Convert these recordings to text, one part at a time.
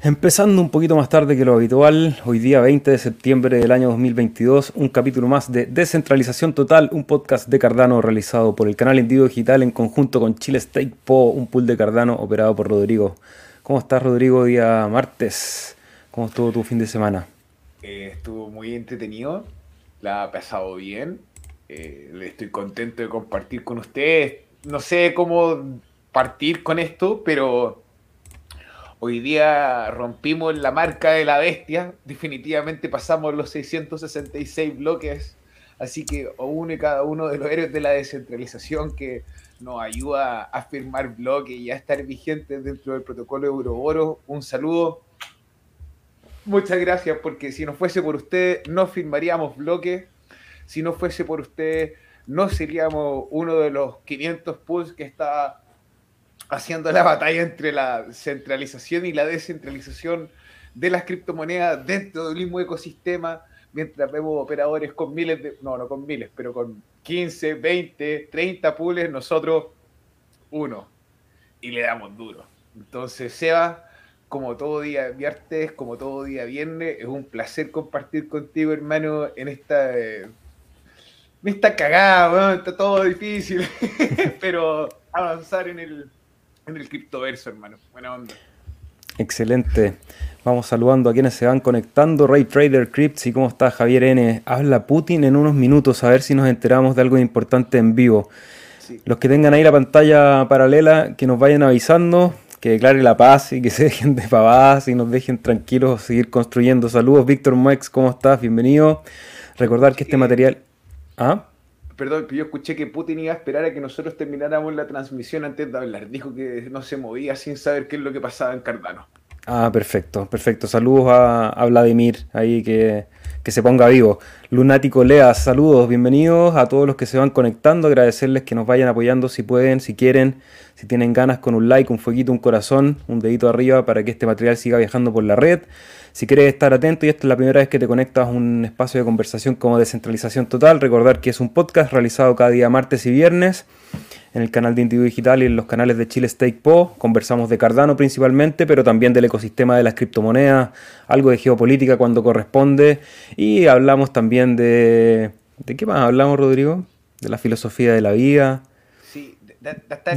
Empezando un poquito más tarde que lo habitual, hoy día 20 de septiembre del año 2022, un capítulo más de Descentralización Total, un podcast de Cardano realizado por el canal Indigo Digital en conjunto con Chile Stake Po, un pool de Cardano operado por Rodrigo. ¿Cómo estás Rodrigo día martes? ¿Cómo estuvo tu fin de semana? Eh, estuvo muy entretenido, la ha pasado bien, eh, estoy contento de compartir con ustedes. No sé cómo partir con esto, pero Hoy día rompimos la marca de la bestia, definitivamente pasamos los 666 bloques, así que uno y cada uno de los héroes de la descentralización que nos ayuda a firmar bloques y a estar vigentes dentro del protocolo Euroboro, un saludo. Muchas gracias, porque si no fuese por usted, no firmaríamos bloques. Si no fuese por usted, no seríamos uno de los 500 pools que está haciendo la batalla entre la centralización y la descentralización de las criptomonedas dentro del mismo ecosistema, mientras vemos operadores con miles de, no, no con miles, pero con 15, 20, 30 pools, nosotros uno, y le damos duro. Entonces, Seba, como todo día viernes, como todo día viernes, es un placer compartir contigo, hermano, en esta... me está cagado, está todo difícil, pero avanzar en el, en el criptoverso, hermano. Buena onda. Excelente. Vamos saludando a quienes se van conectando. Ray Trader Crypts y cómo está Javier N. Habla Putin en unos minutos a ver si nos enteramos de algo importante en vivo. Los que tengan ahí la pantalla paralela, que nos vayan avisando, que declare la paz y que se dejen de pavadas y nos dejen tranquilos seguir construyendo. Saludos, Víctor Mex, ¿cómo estás? Bienvenido. Recordar que este material... ¿Ah? Perdón, yo escuché que Putin iba a esperar a que nosotros termináramos la transmisión antes de hablar. Dijo que no se movía sin saber qué es lo que pasaba en Cardano. Ah, perfecto, perfecto. Saludos a, Vladimir, ahí que, que, se ponga vivo. Lunático Lea, saludos, bienvenidos a todos los que se van conectando. Agradecerles que nos vayan apoyando si pueden, si quieren, si tienen ganas, con un like, un fueguito, un corazón, un dedito arriba para que este material siga viajando por la red. Si quieres estar atento y esta es la primera vez que te conectas a un espacio de conversación como Descentralización Total, recordar que es un podcast realizado cada día martes y viernes en el canal de Individuo Digital y en los canales de Chile Stake Po. Conversamos de Cardano principalmente, pero también del ecosistema de las criptomonedas, algo de geopolítica cuando corresponde y hablamos también de... ¿De qué más hablamos, Rodrigo? De la filosofía de la vida. Sí, de,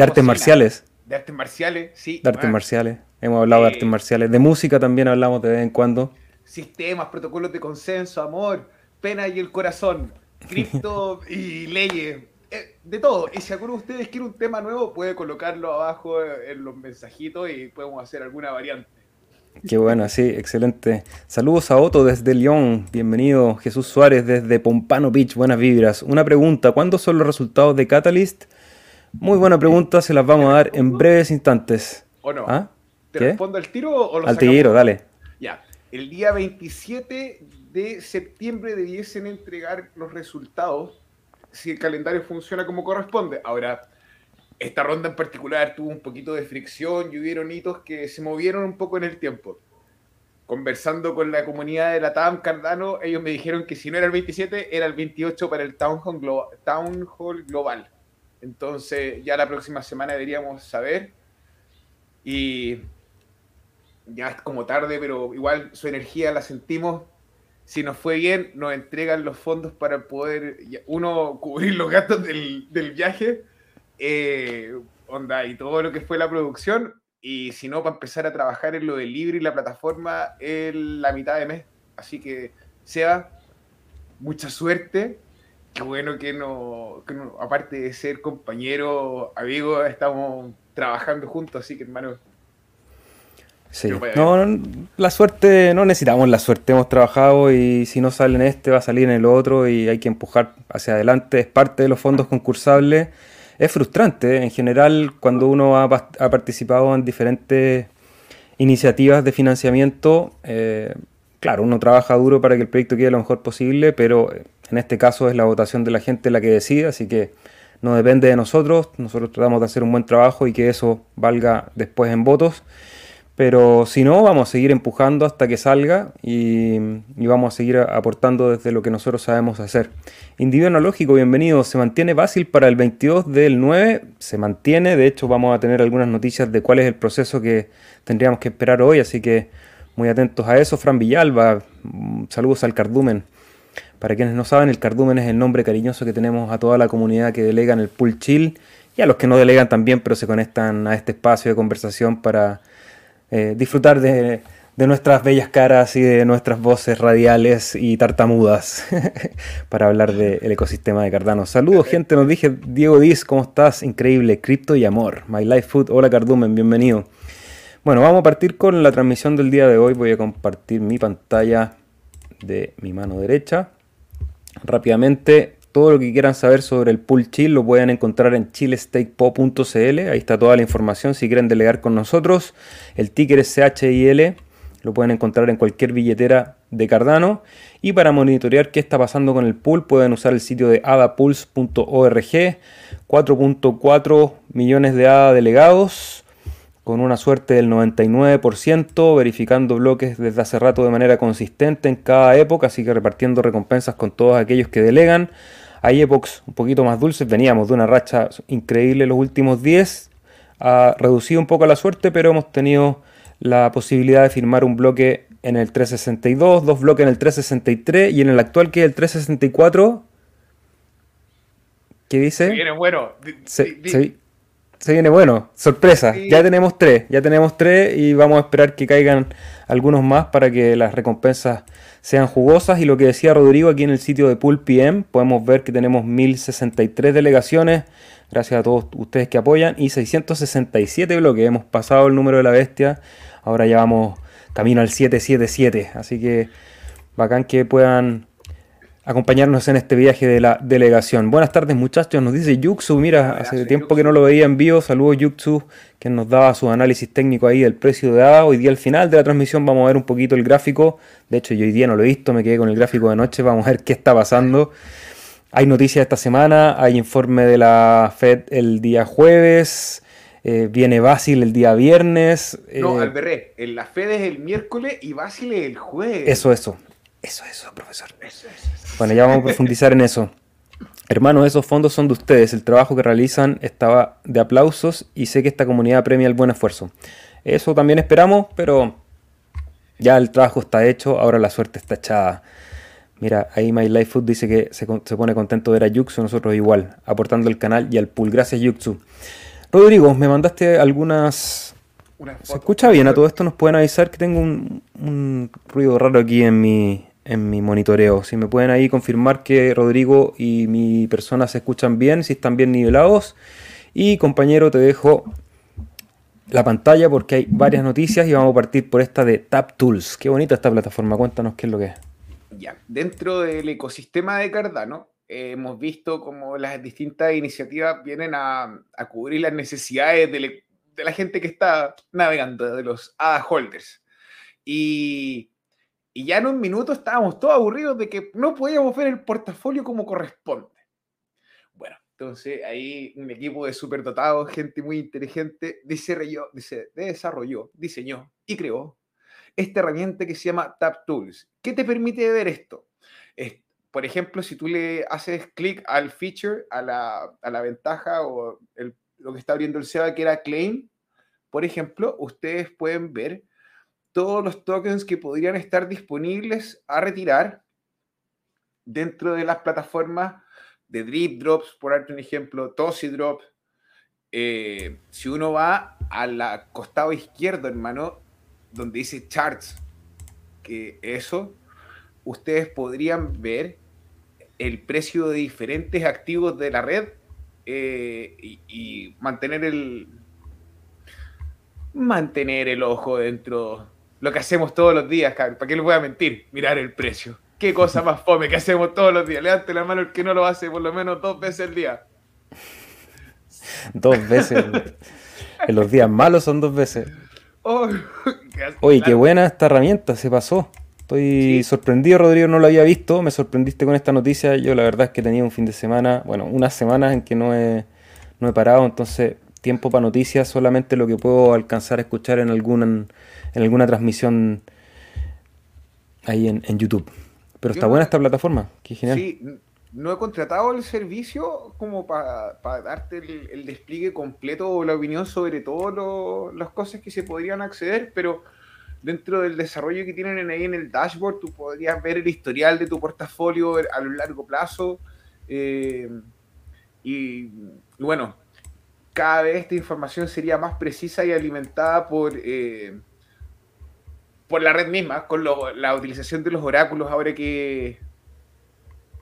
artes marciales. De artes marciales, sí. De artes marciales. Hemos hablado de artes marciales, de música también hablamos de vez en cuando. Sistemas, protocolos de consenso, amor, pena y el corazón, cripto y leyes, eh, de todo. Y si alguno de ustedes quiere un tema nuevo, puede colocarlo abajo en los mensajitos y podemos hacer alguna variante. Qué bueno, sí, excelente. Saludos a Otto desde León. Bienvenido Jesús Suárez desde Pompano Beach. Buenas vibras. Una pregunta, ¿cuándo son los resultados de Catalyst? Muy buena pregunta, se las vamos a dar en breves instantes. ¿O no? ¿Ah? ¿Te respondo al tiro o lo Al tiro, dale. Ya. El día 27 de septiembre debiesen entregar los resultados si el calendario funciona como corresponde. Ahora, esta ronda en particular tuvo un poquito de fricción y hubieron hitos que se movieron un poco en el tiempo. Conversando con la comunidad de la TAM Cardano, ellos me dijeron que si no era el 27, era el 28 para el Town Hall, Town Hall Global. Entonces, ya la próxima semana deberíamos saber. Y ya es como tarde, pero igual su energía la sentimos. Si nos fue bien, nos entregan los fondos para poder, uno, cubrir los gastos del, viaje, eh, onda, y todo lo que fue la producción, y si no, para empezar a trabajar en lo del libre y la plataforma en la mitad de mes. Así que, Seba, mucha suerte. Qué bueno que no, que no aparte de ser compañero, amigo, estamos trabajando juntos, así que hermano, Sí, no, la suerte, no necesitamos la suerte, hemos trabajado y si no sale en este va a salir en el otro y hay que empujar hacia adelante, es parte de los fondos concursables. Es frustrante, ¿eh? en general, cuando uno ha, participado en diferentes iniciativas de financiamiento, eh, claro, uno trabaja duro para que el proyecto quede lo mejor posible, pero en este caso es la votación de la gente la que decide, así que no depende de nosotros, nosotros tratamos de hacer un buen trabajo y que eso valga después en votos. Pero si no, vamos a seguir empujando hasta que salga y, vamos a seguir aportando desde lo que nosotros sabemos hacer. Individuo analógico, bienvenido. Se mantiene fácil para el 22 del 9. Se mantiene. De hecho, vamos a tener algunas noticias de cuál es el proceso que tendríamos que esperar hoy. Así que muy atentos a eso. Fran Villalba, mm, saludos al cardumen. Para quienes no saben, el cardumen es el nombre cariñoso que tenemos a toda la comunidad que delega en el pool chill y a los que no delegan también, pero se conectan a este espacio de conversación para eh, disfrutar de, nuestras bellas caras y de nuestras voces radiales y tartamudas para hablar del ecosistema de Cardano. Saludos, gente, nos dije Diego Diz, ¿cómo estás? Increíble, cripto y amor. My Life Food, hola Cardumen, bienvenido. Bueno, vamos a partir con la transmisión del día de hoy. Voy a compartir mi pantalla de mi mano derecha. Rápidamente, todo lo que quieran saber sobre el pool chill lo pueden encontrar en chillestakepo.cl. Ahí está toda la información si quieren delegar con nosotros. El ticker es CHIL. Lo pueden encontrar en cualquier billetera de Cardano. Y para monitorear qué está pasando con el pool pueden usar el sitio de adapools.org. 4.4 millones de ADA delegados con una suerte del 99%, verificando bloques desde hace rato de manera consistente en cada época, así que repartiendo recompensas con todos aquellos que delegan. Hay epochs un poquito más dulces, veníamos de una racha increíble los últimos 10, ha reducido un poco la suerte, pero hemos tenido la posibilidad de firmar un bloque en el 362, dos bloques en el 363 y en el actual que es el 364. ¿Qué dice? Se viene bueno. se, se viene bueno, sorpresa. Ya tenemos tres, ya tenemos tres y vamos a esperar que caigan algunos más para que las recompensas sean jugosas. Y lo que decía Rodrigo aquí en el sitio de Pool PM, podemos ver que tenemos 1063 delegaciones, gracias a todos ustedes que apoyan, y 667 bloques. Hemos pasado el número de la bestia, ahora ya vamos camino al 777. Así que bacán que puedan acompañarnos en este viaje de la delegación. Buenas tardes muchachos, nos dice Yuxu, mira, hace tiempo que no lo veía en vivo, saludos Yuxu, que nos daba su análisis técnico ahí del precio de ADA. Hoy día al final de la transmisión vamos a ver un poquito el gráfico, de hecho yo hoy día no lo he visto, me quedé con el gráfico de noche, vamos a ver qué está pasando. Hay noticias esta semana, hay informe de la Fed el día jueves, eh, viene Basil el día viernes. No, eh, al la Fed es el miércoles y Basil es el jueves. Eso, eso, eso, eso, profesor. Eso, eso. Bueno, ya vamos a profundizar en eso. Hermanos, esos fondos son de ustedes. El trabajo que realizan estaba de aplausos y sé que esta comunidad premia el buen esfuerzo. Eso también esperamos, pero ya el trabajo está hecho, ahora la suerte está echada. Mira, ahí My Life Food dice que se, pone contento de ver a Yuxu, nosotros igual, aportando el canal y al pool. Gracias, Yuxu. Rodrigo, me mandaste algunas ¿Se escucha bien a todo esto? ¿Nos pueden avisar que tengo un, ruido raro aquí en mi, en mi monitoreo? Si me pueden ahí confirmar que Rodrigo y mi persona se escuchan bien, si están bien nivelados. Y compañero, te dejo la pantalla porque hay varias noticias y vamos a partir por esta de Tap Tools. Qué bonita esta plataforma, cuéntanos qué es lo que es. Ya, dentro del ecosistema de Cardano hemos visto como las distintas iniciativas vienen a, a cubrir las necesidades del de la gente que está navegando, de los ADA holders. Y, y ya en un minuto estábamos todos aburridos de que no podíamos ver el portafolio como corresponde. Bueno, entonces ahí un equipo de superdotados, gente muy inteligente, desarrolló, desarrolló, diseñó y creó esta herramienta que se llama Tap Tools. ¿Qué te permite ver esto? por ejemplo, si tú le haces clic al feature, a la, a la ventaja o lo que está abriendo el SEBA, que era Claim, por ejemplo, ustedes pueden ver todos los tokens que podrían estar disponibles a retirar dentro de las plataformas de Drip Drops, por darte un ejemplo, Tosi Drop. Eh, si uno va al costado izquierdo, hermano, donde dice Charts, que eso, ustedes podrían ver el precio de diferentes activos de la red eh, y, mantener el mantener el ojo dentro lo que hacemos todos los días, ¿para qué le voy a mentir? Mirar el precio. Qué cosa más fome que hacemos todos los días. Levante la mano el que no lo hace por lo menos dos veces al día. Dos veces. en los días malos son dos veces. Oh, Oye, qué buena esta herramienta, se pasó. Estoy sorprendido, Rodrigo, no lo había visto. Me sorprendiste con esta noticia. Yo la verdad es que tenía un fin de semana, bueno, unas semanas en que no he, no he parado, entonces tiempo para noticias, solamente lo que puedo alcanzar a escuchar en alguna, en alguna transmisión ahí en, YouTube. Pero está buena esta plataforma, qué genial. Sí, no he contratado el servicio como para darte el, despliegue completo o la opinión sobre todas las cosas que se podrían acceder, pero dentro del desarrollo que tienen ahí en el dashboard, tú podrías ver el historial de tu portafolio a lo largo plazo. Eh, y, bueno, cada vez esta información sería más precisa y alimentada por, eh, por la red misma, con la utilización de los oráculos ahora que,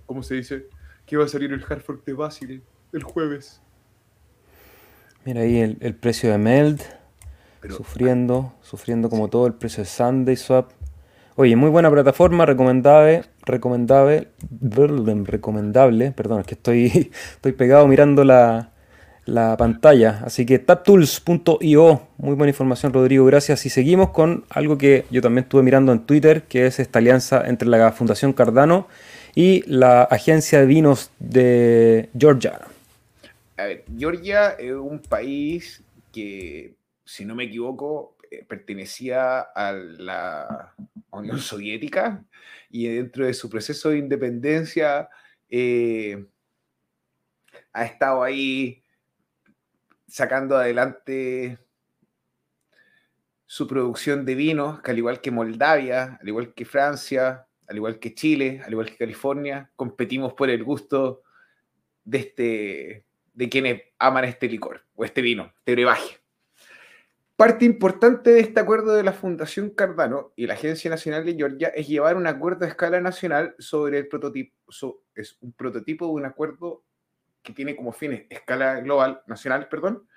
¿cómo se dice? Que va a salir el Hartford de Basile el jueves. Mira ahí el, precio de Meld, sufriendo, sufriendo como todo el precio de Sunday Swap. Oye, muy buena plataforma, recomendable, recomendable, recomendable, perdón, es que estoy, estoy pegado mirando la, la pantalla. Así que taptools.io, muy buena información Rodrigo, gracias. Y seguimos con algo que yo también estuve mirando en Twitter, que es esta alianza entre la Fundación Cardano y la Agencia de Vinos de Georgia. A ver, Georgia es un país que, si no me equivoco, eh, pertenecía a la Unión Soviética y dentro de su proceso de independencia eh, ha estado ahí sacando adelante su producción de vinos, que al igual que Moldavia, al igual que Francia, al igual que Chile, al igual que California, competimos por el gusto de, este, de quienes aman este licor o este vino, este brebaje. Parte importante de este acuerdo de la Fundación Cardano y la Agencia Nacional de Georgia es llevar un acuerdo a escala nacional sobre el prototipo. es un prototipo de un acuerdo que tiene como fines escala global, nacional, perdón,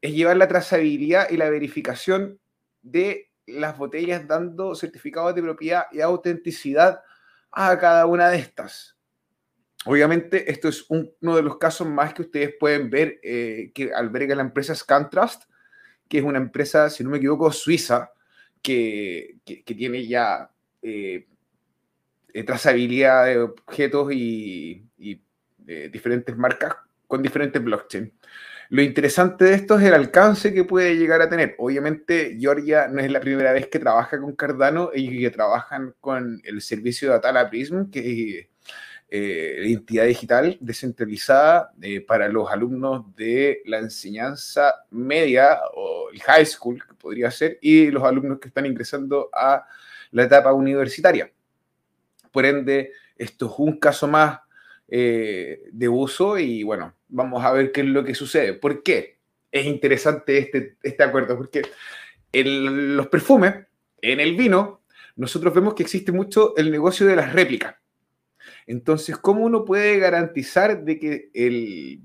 es llevar la trazabilidad y la verificación de las botellas dando certificados de propiedad y autenticidad a cada una de estas. Obviamente, esto es uno de los casos más que ustedes pueden ver eh, que alberga la empresa ScanTrust, que es una empresa, si no me equivoco, suiza, que, tiene ya eh, eh, trazabilidad de objetos y, y diferentes marcas con diferentes blockchains. Lo interesante de esto es el alcance que puede llegar a tener. Obviamente, Georgia no es la primera vez que trabaja con Cardano, ellos que trabajan con el servicio de Atala Prism, que es eh, entidad digital descentralizada eh, para los alumnos de la enseñanza media o el high school, que podría ser, y los alumnos que están ingresando a la etapa universitaria. Por ende, esto es un caso más eh, de uso y bueno, vamos a ver qué es lo que sucede. ¿Por qué? Es interesante este, este acuerdo, porque en los perfumes, en el vino, nosotros vemos que existe mucho el negocio de las réplicas. Entonces, ¿cómo uno puede garantizar de que el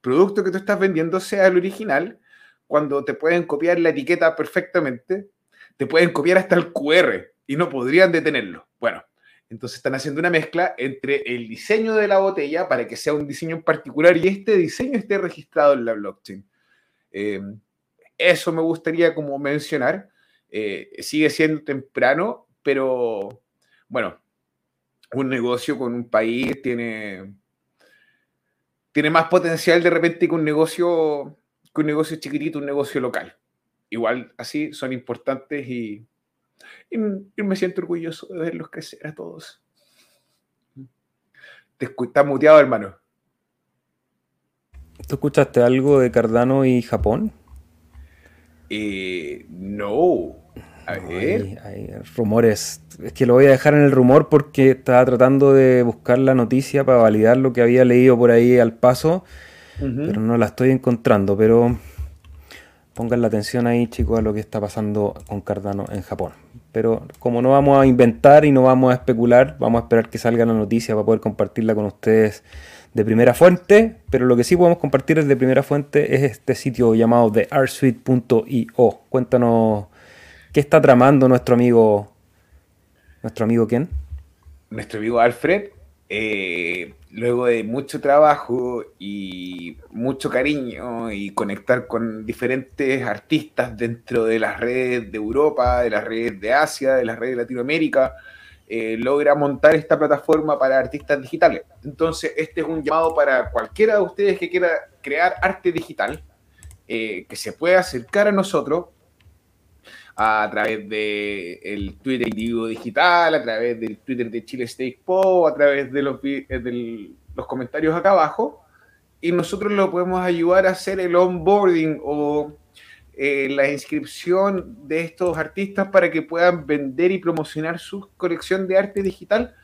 producto que tú estás vendiendo sea el original cuando te pueden copiar la etiqueta perfectamente? Te pueden copiar hasta el QR y no podrían detenerlo. Bueno, entonces están haciendo una mezcla entre el diseño de la botella para que sea un diseño en particular y este diseño esté registrado en la blockchain. Eh, eso me gustaría como mencionar. Eh, sigue siendo temprano, pero bueno, un negocio con un país tiene, tiene más potencial de repente que un negocio, que un negocio chiquitito, un negocio local. Igual así son importantes y y, me siento orgulloso de verlos crecer a todos. Te está muteado, hermano. ¿Tú escuchaste algo de Cardano y Japón? Eh, no. A ver. Hay, rumores. Es que lo voy a dejar en el rumor porque estaba tratando de buscar la noticia para validar lo que había leído por ahí al paso, pero no la estoy encontrando. Pero pongan la atención ahí, chicos, a lo que está pasando con Cardano en Japón. Pero como no vamos a inventar y no vamos a especular, vamos a esperar que salga la noticia para poder compartirla con ustedes de primera fuente. Pero lo que sí podemos compartir de primera fuente es este sitio llamado thearsuite.io. Cuéntanos qué está tramando nuestro amigo. ¿Nuestro amigo quién? Nuestro amigo Alfred. Eh, luego de mucho trabajo y mucho cariño y conectar con diferentes artistas dentro de las redes de Europa, de las redes de Asia, de las redes de Latinoamérica, eh, logra montar esta plataforma para artistas digitales. Entonces, este es un llamado para cualquiera de ustedes que quiera crear arte digital, eh, que se pueda acercar a nosotros a través del el Twitter individuo digital, a través del Twitter de Chile State Po, a través de los, eh, los comentarios acá abajo, y nosotros lo podemos ayudar a hacer el onboarding o eh, la inscripción de estos artistas para que puedan vender y promocionar su colección de arte digital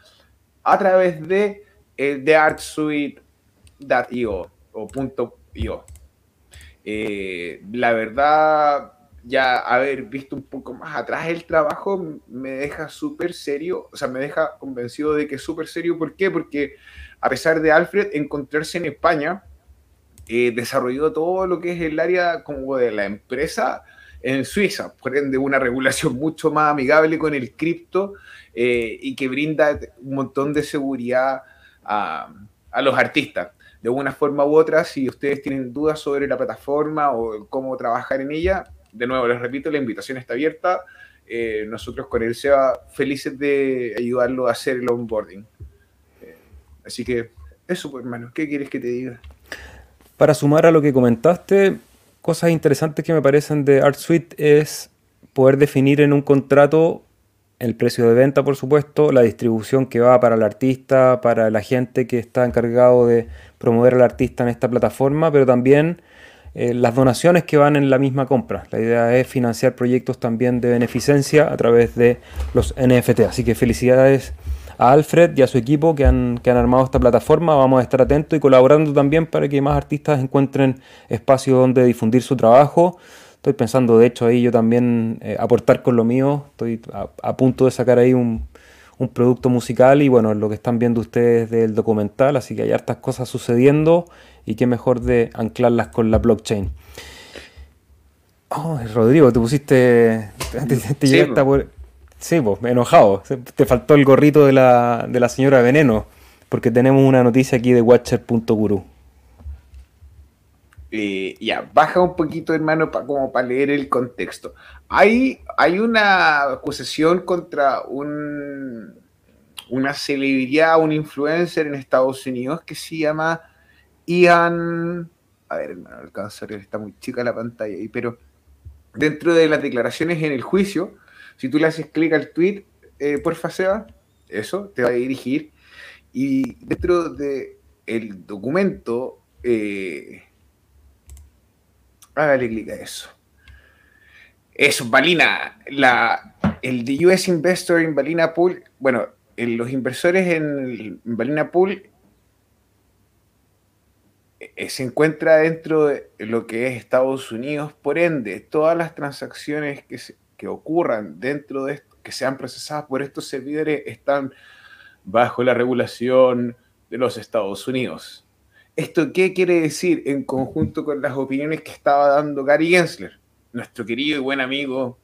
a través de, eh, de artsuite.io o .io. Eh, la verdad, ya haber visto un poco más atrás el trabajo me deja súper serio, o sea, me deja convencido de que es súper serio. ¿Por qué? Porque a pesar de Alfred encontrarse en España, eh, desarrolló todo lo que es el área como de la empresa en Suiza, por ende una regulación mucho más amigable con el cripto eh, y que brinda un montón de seguridad a, a los artistas de una forma u otra, si ustedes tienen dudas sobre la plataforma o cómo trabajar en ella, de nuevo les repito, la invitación está abierta. Eh, nosotros con el SEBA felices de ayudarlo a hacer el onboarding. Eh, así que eso, pues, hermano, ¿qué quieres que te diga? Para sumar a lo que comentaste, cosas interesantes que me parecen de ArtSuite es poder definir en un contrato el precio de venta, por supuesto, la distribución que va para el artista, para la gente que está encargado de promover al artista en esta plataforma, pero también eh, las donaciones que van en la misma compra. La idea es financiar proyectos también de beneficencia a través de los NFT. Así que felicidades a Alfred y a su equipo que han, que han armado esta plataforma. Vamos a estar atentos y colaborando también para que más artistas encuentren espacio donde difundir su trabajo. Estoy pensando, de hecho, ahí yo también eh, aportar con lo mío. Estoy a, punto de sacar ahí un, producto musical y bueno, lo que están viendo ustedes del documental, así que hay hartas cosas sucediendo y qué mejor de anclarlas con la blockchain. Oh, Rodrigo, te pusiste. Te, sí, por, sí pues, enojado. Te faltó el gorrito de la, de la señora Veneno, porque tenemos una noticia aquí de Watcher.guru. Eh, ya, baja un poquito, hermano, como para leer el contexto. Hay, hay una acusación contra un, una celebridad, un influencer en Estados Unidos que se llama Ian. A ver, hermano, alcanza a ver, está muy chica la pantalla ahí, pero dentro de las declaraciones en el juicio, si tú le haces clic al tweet, eh, porfa, Seba, eso te va a dirigir. Y dentro del el documento. Eh, Hágale clic a eso. Eso, Balina, la, el de US Investor en Balina Pool, bueno, los inversores en, Balina Pool eh, se encuentra dentro de lo que es Estados Unidos, por ende, todas las transacciones que, que ocurran dentro de esto, que sean procesadas por estos servidores, están bajo la regulación de los Estados Unidos. ¿Esto qué quiere decir en conjunto con las opiniones que estaba dando Gary Gensler, nuestro querido y buen amigo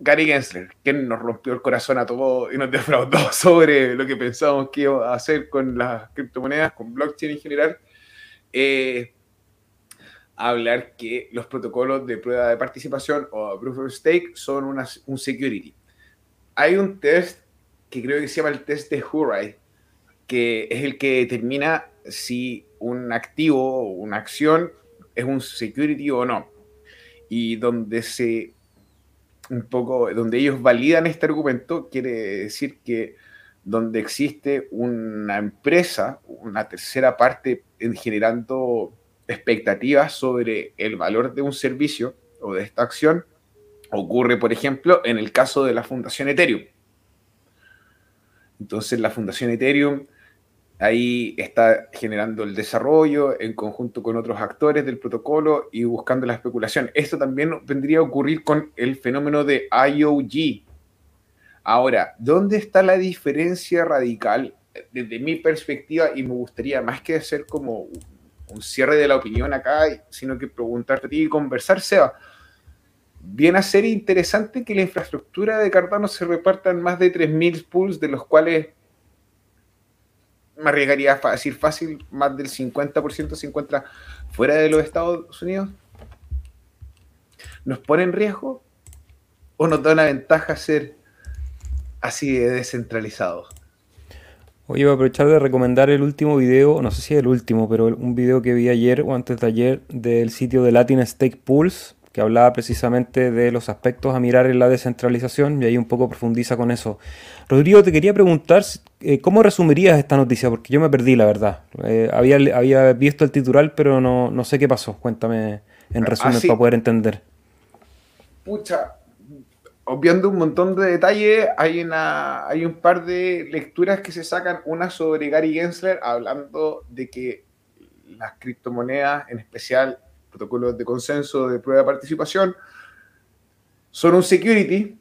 Gary Gensler, quien nos rompió el corazón a todos y nos defraudó sobre lo que pensábamos que iba a hacer con las criptomonedas, con blockchain en general? Eh, hablar que los protocolos de prueba de participación o proof of stake son una, un security. Hay un test que creo que se llama el test de Hurai, que es el que determina si un activo o una acción es un security o no. Y donde se un poco, donde ellos validan este argumento, quiere decir que donde existe una empresa, una tercera parte generando expectativas sobre el valor de un servicio o de esta acción, ocurre, por ejemplo, en el caso de la Fundación Ethereum. Entonces, la Fundación Ethereum ahí está generando el desarrollo en conjunto con otros actores del protocolo y buscando la especulación. Esto también vendría a ocurrir con el fenómeno de IOG. Ahora, ¿dónde está la diferencia radical desde mi perspectiva? Y me gustaría más que hacer como un cierre de la opinión acá, sino que preguntarte a ti y conversar, Seba. Viene a ser interesante que la infraestructura de Cardano se reparta en más de 3.000 pools, de los cuales me arriesgaría a decir fácil, más del 50% se encuentra fuera de los Estados Unidos, ¿nos pone en riesgo o nos da una ventaja ser así de descentralizados? Hoy voy a aprovechar de recomendar el último video, no sé si el último, pero un video que vi ayer o antes de ayer del sitio de Latin Stake Pools, que hablaba precisamente de los aspectos a mirar en la descentralización y ahí un poco profundiza con eso. Rodrigo, te quería preguntar eh, cómo resumirías esta noticia, porque yo me perdí, la verdad. Eh, había, había visto el titular, pero no, no sé qué pasó. Cuéntame en resumen para poder entender. Pucha, obviando un montón de detalles, hay, una, hay un par de lecturas que se sacan, una sobre Gary Gensler hablando de que las criptomonedas, en especial protocolos de consenso de prueba de participación, son un security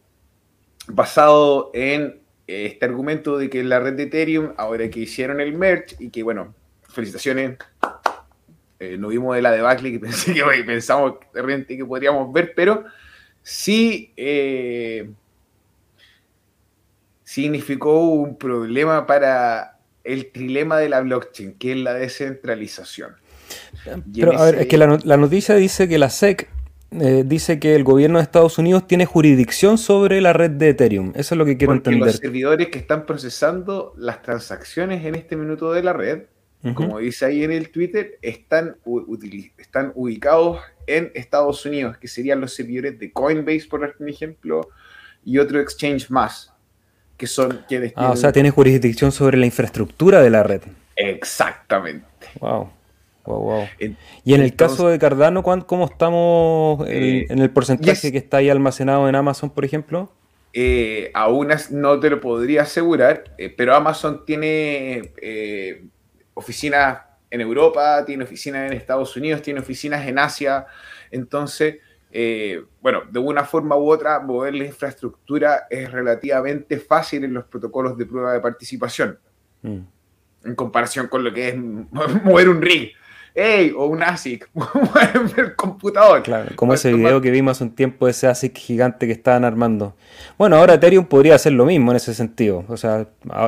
basado en este argumento de que la red de Ethereum, ahora que hicieron el merge y que, bueno, felicitaciones, eh, no vimos de la debacle que pensé que pensamos de repente que podríamos ver, pero sí eh, significó un problema para el trilema de la blockchain, que es la descentralización. Pero a ver, es que la, noticia dice que la SEC eh, dice que el gobierno de Estados Unidos tiene jurisdicción sobre la red de Ethereum. Eso es lo que quiero entender. Los servidores que están procesando las transacciones en este minuto de la red, como dice ahí en el Twitter, están, están ubicados en Estados Unidos, que serían los servidores de Coinbase, por ejemplo, y otro exchange más, que son quienes ah, o sea, tiene jurisdicción sobre la infraestructura de la red. Exactamente. Wow. Y en el caso de Cardano, ¿cómo estamos en, el porcentaje que está ahí almacenado en Amazon, por ejemplo? Eh, aún no te lo podría asegurar, eh, pero Amazon tiene eh, oficinas en Europa, tiene oficinas en Estados Unidos, tiene oficinas en Asia. Entonces, eh, bueno, de una forma u otra, mover la infraestructura es relativamente fácil en los protocolos de prueba de participación. Mm. En comparación con lo que es mover un rig. ¡Ey! O un ASIC, el computador. Claro, como ese video que vimos hace un tiempo de ese ASIC gigante que estaban armando. Bueno, ahora Ethereum podría hacer lo mismo en ese sentido. O sea,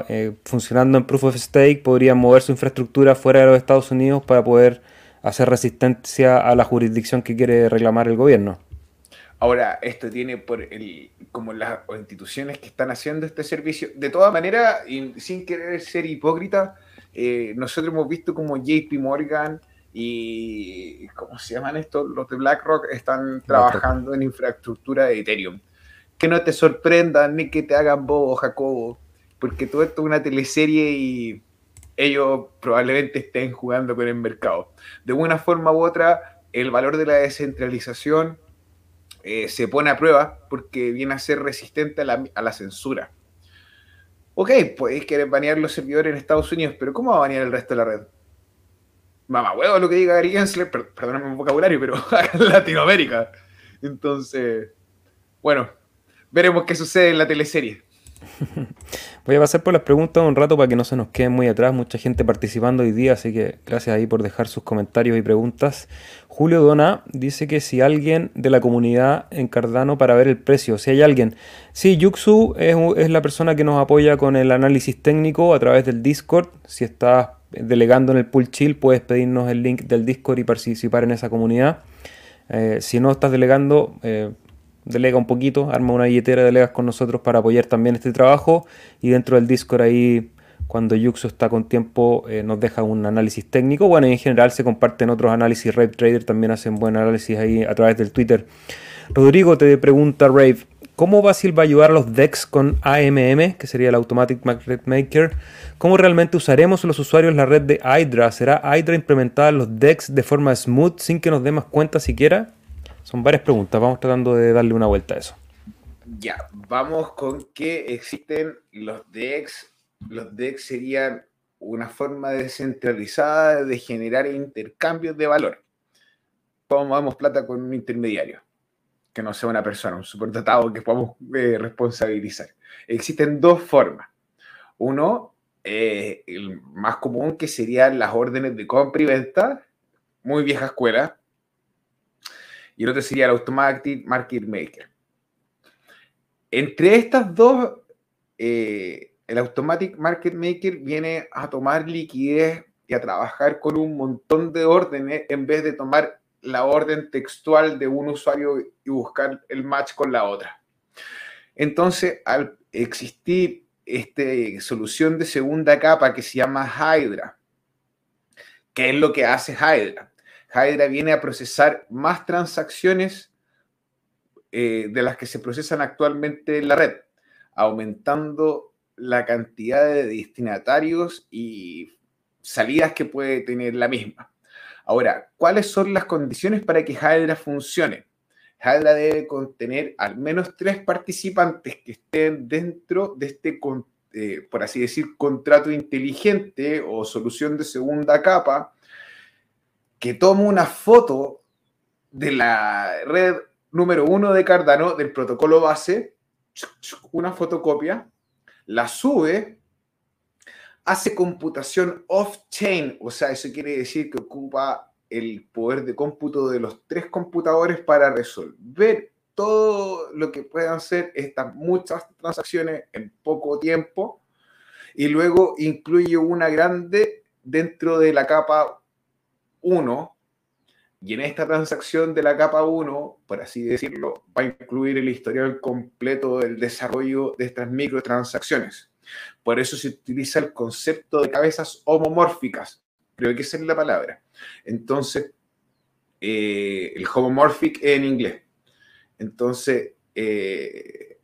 eh, funcionando en Proof of Stake, podría mover su infraestructura fuera de los Estados Unidos para poder hacer resistencia a la jurisdicción que quiere reclamar el gobierno. Ahora, esto tiene por el, como las instituciones que están haciendo este servicio, de todas maneras, sin querer ser hipócrita, eh, nosotros hemos visto como JP Morgan, y ¿cómo se llaman estos? Los de BlackRock están trabajando en infraestructura de Ethereum. Que no te sorprendan ni que te hagan bobo, Jacobo, porque todo esto es una teleserie y ellos probablemente estén jugando con el mercado. De una forma u otra, el valor de la descentralización eh, se pone a prueba porque viene a ser resistente a la, a la censura. Ok, podéis querer banear los servidores en Estados Unidos, pero ¿cómo va a banear el resto de la red? Mamá huevo lo que diga Gary Gensler, perdóname mi vocabulario, pero en Latinoamérica. Entonces, bueno, veremos qué sucede en la teleserie. Voy a pasar por las preguntas un rato para que no se nos queden muy atrás. Mucha gente participando hoy día, así que gracias ahí por dejar sus comentarios y preguntas. Julio Dona dice que si alguien de la comunidad en Cardano para ver el precio, si hay alguien. Sí, Yuxu es la persona que nos apoya con el análisis técnico a través del Discord. Si estás delegando en el pool chill, puedes pedirnos el link del Discord y participar en esa comunidad. Eh, si no estás delegando, eh, delega un poquito, arma una billetera, delegas con nosotros para apoyar también este trabajo. Y dentro del Discord ahí, cuando Yuxo está con tiempo, eh, nos deja un análisis técnico. Bueno, y en general se comparten otros análisis. Rave Trader también hacen buen análisis ahí a través del Twitter. Rodrigo te pregunta, Rave, ¿cómo Basil va a ayudar a los DEX con AMM, que sería el Automatic Market Maker? ¿Cómo realmente usaremos los usuarios la red de Hydra? ¿Será Hydra implementada en los DEX de forma smooth sin que nos demos cuenta siquiera? Son varias preguntas, vamos tratando de darle una vuelta a eso. Ya, vamos con que existen los DEX. Los DEX serían una forma descentralizada de generar intercambios de valor. Vamos plata con un intermediario, que no sea una persona, un superdatado que podamos eh, responsabilizar. Existen dos formas. Uno eh, el más común que serían las órdenes de compra y venta, muy vieja escuela, y el otro sería el Automatic Market Maker. Entre estas dos, eh, el Automatic Market Maker viene a tomar liquidez y a trabajar con un montón de órdenes en vez de tomar la orden textual de un usuario y buscar el match con la otra. Entonces, al existir este, solución de segunda capa que se llama Hydra. ¿Qué es lo que hace Hydra? Hydra viene a procesar más transacciones eh, de las que se procesan actualmente en la red, aumentando la cantidad de destinatarios y salidas que puede tener la misma. Ahora, ¿cuáles son las condiciones para que Hydra funcione? Hydra debe contener al menos tres participantes que estén dentro de este, eh, por así decir, contrato inteligente o solución de segunda capa, que toma una foto de la red número uno de Cardano, del protocolo base, una fotocopia, la sube, hace computación off-chain, o sea, eso quiere decir que ocupa el poder de cómputo de los tres computadores para resolver todo lo que puedan ser estas muchas transacciones en poco tiempo y luego incluye una grande dentro de la capa 1 y en esta transacción de la capa 1, por así decirlo, va a incluir el historial completo del desarrollo de estas microtransacciones. Por eso se utiliza el concepto de cabezas homomórficas. Creo que esa es la palabra. Entonces, eh, el homomorphic en inglés. Entonces, eh,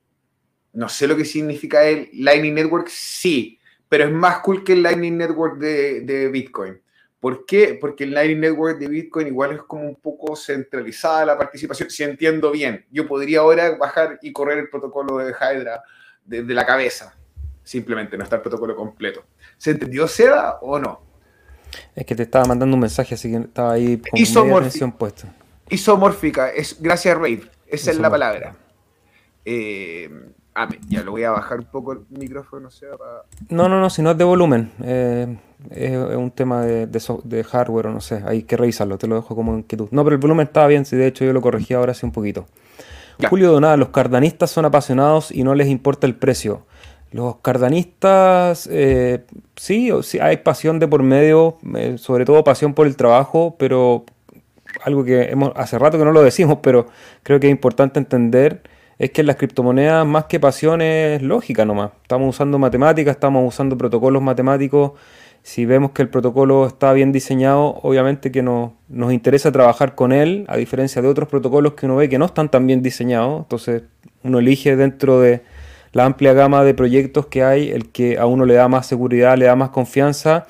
no sé lo que significa el Lightning Network, sí, pero es más cool que el Lightning Network de Bitcoin. ¿Por qué? Porque el Lightning Network de Bitcoin igual es como un poco centralizada la participación, si entiendo bien. Yo podría ahora bajar y correr el protocolo de Hydra desde la cabeza, simplemente, no está el protocolo completo. ¿Se entendió Seda o no? Es que te estaba mandando un mensaje, así que estaba ahí con Isomorfi puesta. Isomórfica, es gracias Rave, esa es la palabra. Eh, Ah, ya lo voy a bajar un poco el micrófono. Sea, para... No, no, no, si no es de volumen. Eh, es un tema de, de, hardware o no sé. Hay que revisarlo, te lo dejo como inquietud. No, pero el volumen estaba bien, si de hecho yo lo corregí ahora hace un poquito. Julio Donada, los cardanistas son apasionados y no les importa el precio. Los cardanistas, eh, sí, hay pasión de por medio, eh, sobre todo pasión por el trabajo, pero algo que hemos, hace rato que no lo decimos, pero creo que es importante entender es que en las criptomonedas más que pasión es lógica nomás. Estamos usando matemáticas, estamos usando protocolos matemáticos. Si vemos que el protocolo está bien diseñado, obviamente que nos, nos interesa trabajar con él, a diferencia de otros protocolos que uno ve que no están tan bien diseñados. Entonces uno elige dentro de la amplia gama de proyectos que hay el que a uno le da más seguridad, le da más confianza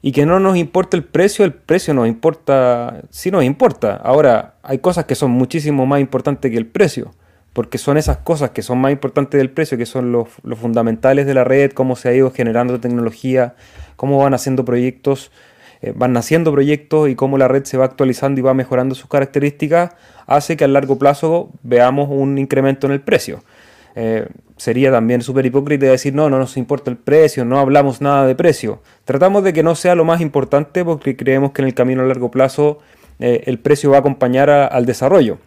y que no nos importa el precio, el precio nos importa, sí nos importa. Ahora, hay cosas que son muchísimo más importantes que el precio porque son esas cosas que son más importantes del precio, que son los, fundamentales de la red, cómo se ha ido generando tecnología, cómo van haciendo proyectos, eh, van naciendo proyectos y cómo la red se va actualizando y va mejorando sus características, hace que a largo plazo veamos un incremento en el precio. Eh, sería también súper hipócrita decir, no, no nos importa el precio, no hablamos nada de precio. Tratamos de que no sea lo más importante porque creemos que en el camino a largo plazo eh, el precio va a acompañar al desarrollo.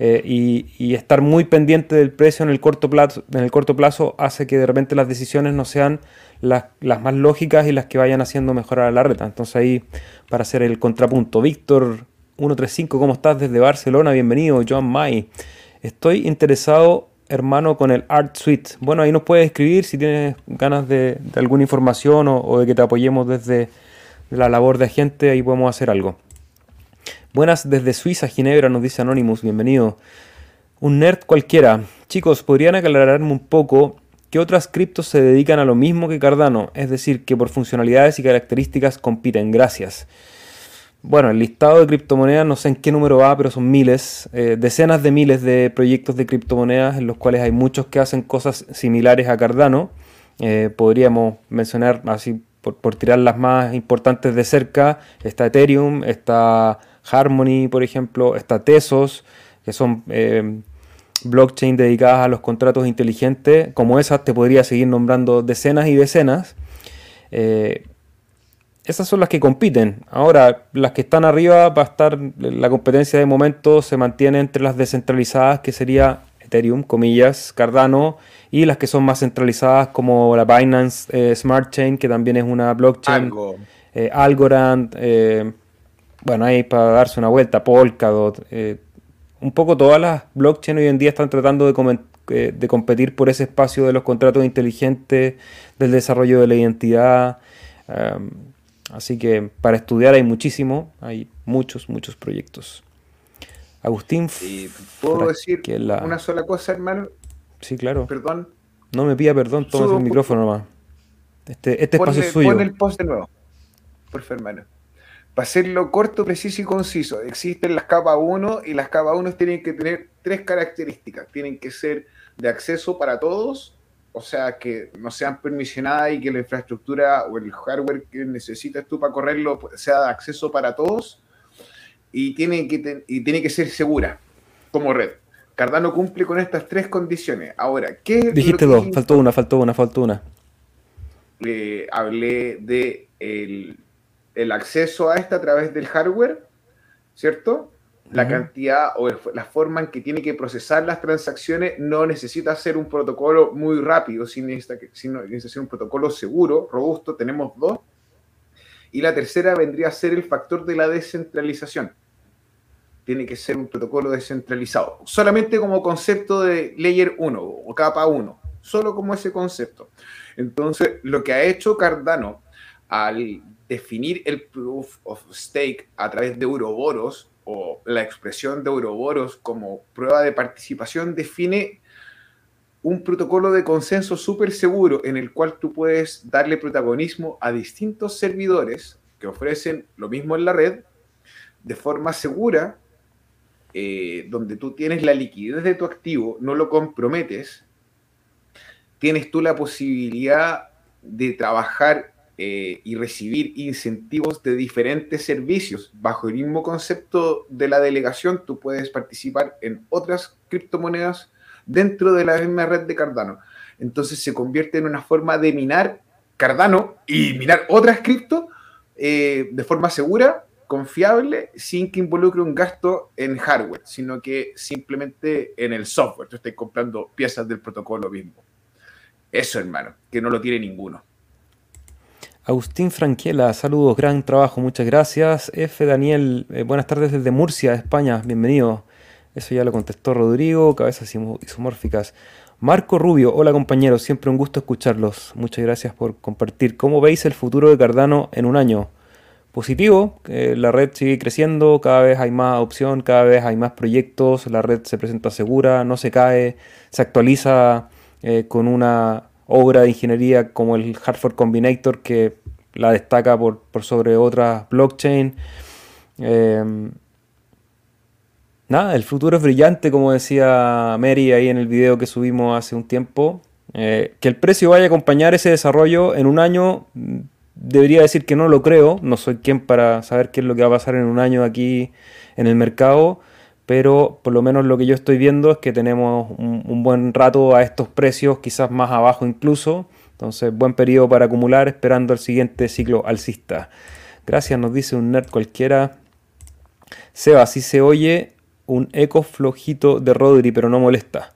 Eh, y, estar muy pendiente del precio en el corto plazo, en el corto plazo hace que de repente las decisiones no sean las, más lógicas y las que vayan haciendo mejorar a la red. Entonces ahí, para hacer el contrapunto, Víctor 135, ¿cómo estás desde Barcelona? Bienvenido, Joan May. Estoy interesado, hermano, con el Art Suite. Bueno, ahí nos puedes escribir si tienes ganas de, alguna información o, o de que te apoyemos desde la labor de agente, ahí podemos hacer algo. Buenas desde Suiza, Ginebra, nos dice Anonymous, bienvenido. Un nerd cualquiera. Chicos, ¿podrían aclararme un poco qué otras criptos se dedican a lo mismo que Cardano? Es decir, que por funcionalidades y características compiten. Gracias. Bueno, el listado de criptomonedas no sé en qué número va, pero son miles, eh, decenas de miles de proyectos de criptomonedas en los cuales hay muchos que hacen cosas similares a Cardano. Eh, podríamos mencionar así por, tirar las más importantes de cerca, está Ethereum, está Harmony, por ejemplo, está Tesos, que son eh, blockchain dedicadas a los contratos inteligentes. Como esas te podría seguir nombrando decenas y decenas. Eh, esas son las que compiten. Ahora, las que están arriba va a estar, la competencia de momento se mantiene entre las descentralizadas, que sería Ethereum, comillas, Cardano, y las que son más centralizadas como la Binance eh, Smart Chain, que también es una blockchain. Algorand, bueno, ahí para darse una vuelta, Polkadot, eh, un poco todas las blockchains hoy en día están tratando de, eh, de, competir por ese espacio de los contratos inteligentes, del desarrollo de la identidad. Así que para estudiar hay muchísimo, hay muchos, muchos proyectos. Agustín. ¿Puedo decir una sola cosa, hermano? Sí, claro. Perdón. No me pida perdón, toma el micrófono nomás. Este, este espacio es suyo. Pon el post de nuevo, por favor, hermano para hacerlo corto, preciso y conciso, existen las capas 1 y las capas 1 tienen que tener tres características. Tienen que ser de acceso para todos, o sea, que no sean permisionadas y que la infraestructura o el hardware que necesitas tú para correrlo sea de acceso para todos. Y tiene que, y tiene que ser segura como red. Cardano cumple con estas tres condiciones. Ahora, ¿qué Dijiste dos, faltó una, faltó una, faltó una. Le hablé de el el acceso a esta a través del hardware, ¿cierto? La cantidad o la forma en que tiene que procesar las transacciones no necesita ser un protocolo muy rápido, sino necesita, sino necesita ser un protocolo seguro, robusto. Tenemos dos. Y la tercera vendría a ser el factor de la descentralización. Tiene que ser un protocolo descentralizado. Solamente como concepto de layer 1 o capa 1. Solo como ese concepto. Entonces, lo que ha hecho Cardano al definir el proof of stake a través de Ouroboros o la expresión de Ouroboros como prueba de participación define un protocolo de consenso súper seguro en el cual tú puedes darle protagonismo a distintos servidores que ofrecen lo mismo en la red de forma segura, eh, donde tú tienes la liquidez de tu activo, no lo comprometes, tienes tú la posibilidad de trabajar eh, y recibir incentivos de diferentes servicios. Bajo el mismo concepto de la delegación, tú puedes participar en otras criptomonedas dentro de la misma red de Cardano. Entonces se convierte en una forma de minar Cardano y minar otras cripto eh, de forma segura, confiable, sin que involucre un gasto en hardware, sino que simplemente en el software. Tú estás comprando piezas del protocolo mismo. Eso, hermano, que no lo tiene ninguno. Agustín Franquela, saludos, gran trabajo, muchas gracias. F. Daniel, eh, buenas tardes desde Murcia, España, bienvenido. Eso ya lo contestó Rodrigo, cabezas isomórficas. Marco Rubio, hola compañeros, siempre un gusto escucharlos. Muchas gracias por compartir. ¿Cómo veis el futuro de Cardano en un año? Positivo, la red sigue creciendo, cada vez hay más opción, cada vez hay más proyectos, la red se presenta segura, no se cae, se actualiza eh, con una obra de ingeniería como el Hartford Combinator que la destaca por, sobre otras blockchain. Em, nada, el futuro es brillante, como decía Mary ahí en el video que subimos hace un tiempo. Eh, que el precio vaya a acompañar ese desarrollo en un año, mm, debería decir que no lo creo. No soy quien para saber qué es lo que va a pasar en un año aquí en el mercado pero por lo menos lo que yo estoy viendo es que tenemos un, buen rato a estos precios, quizás más abajo incluso. Entonces, buen periodo para acumular, esperando el siguiente ciclo alcista. Gracias, nos dice un nerd cualquiera. Seba, si se oye un eco flojito de Rodri, pero no molesta.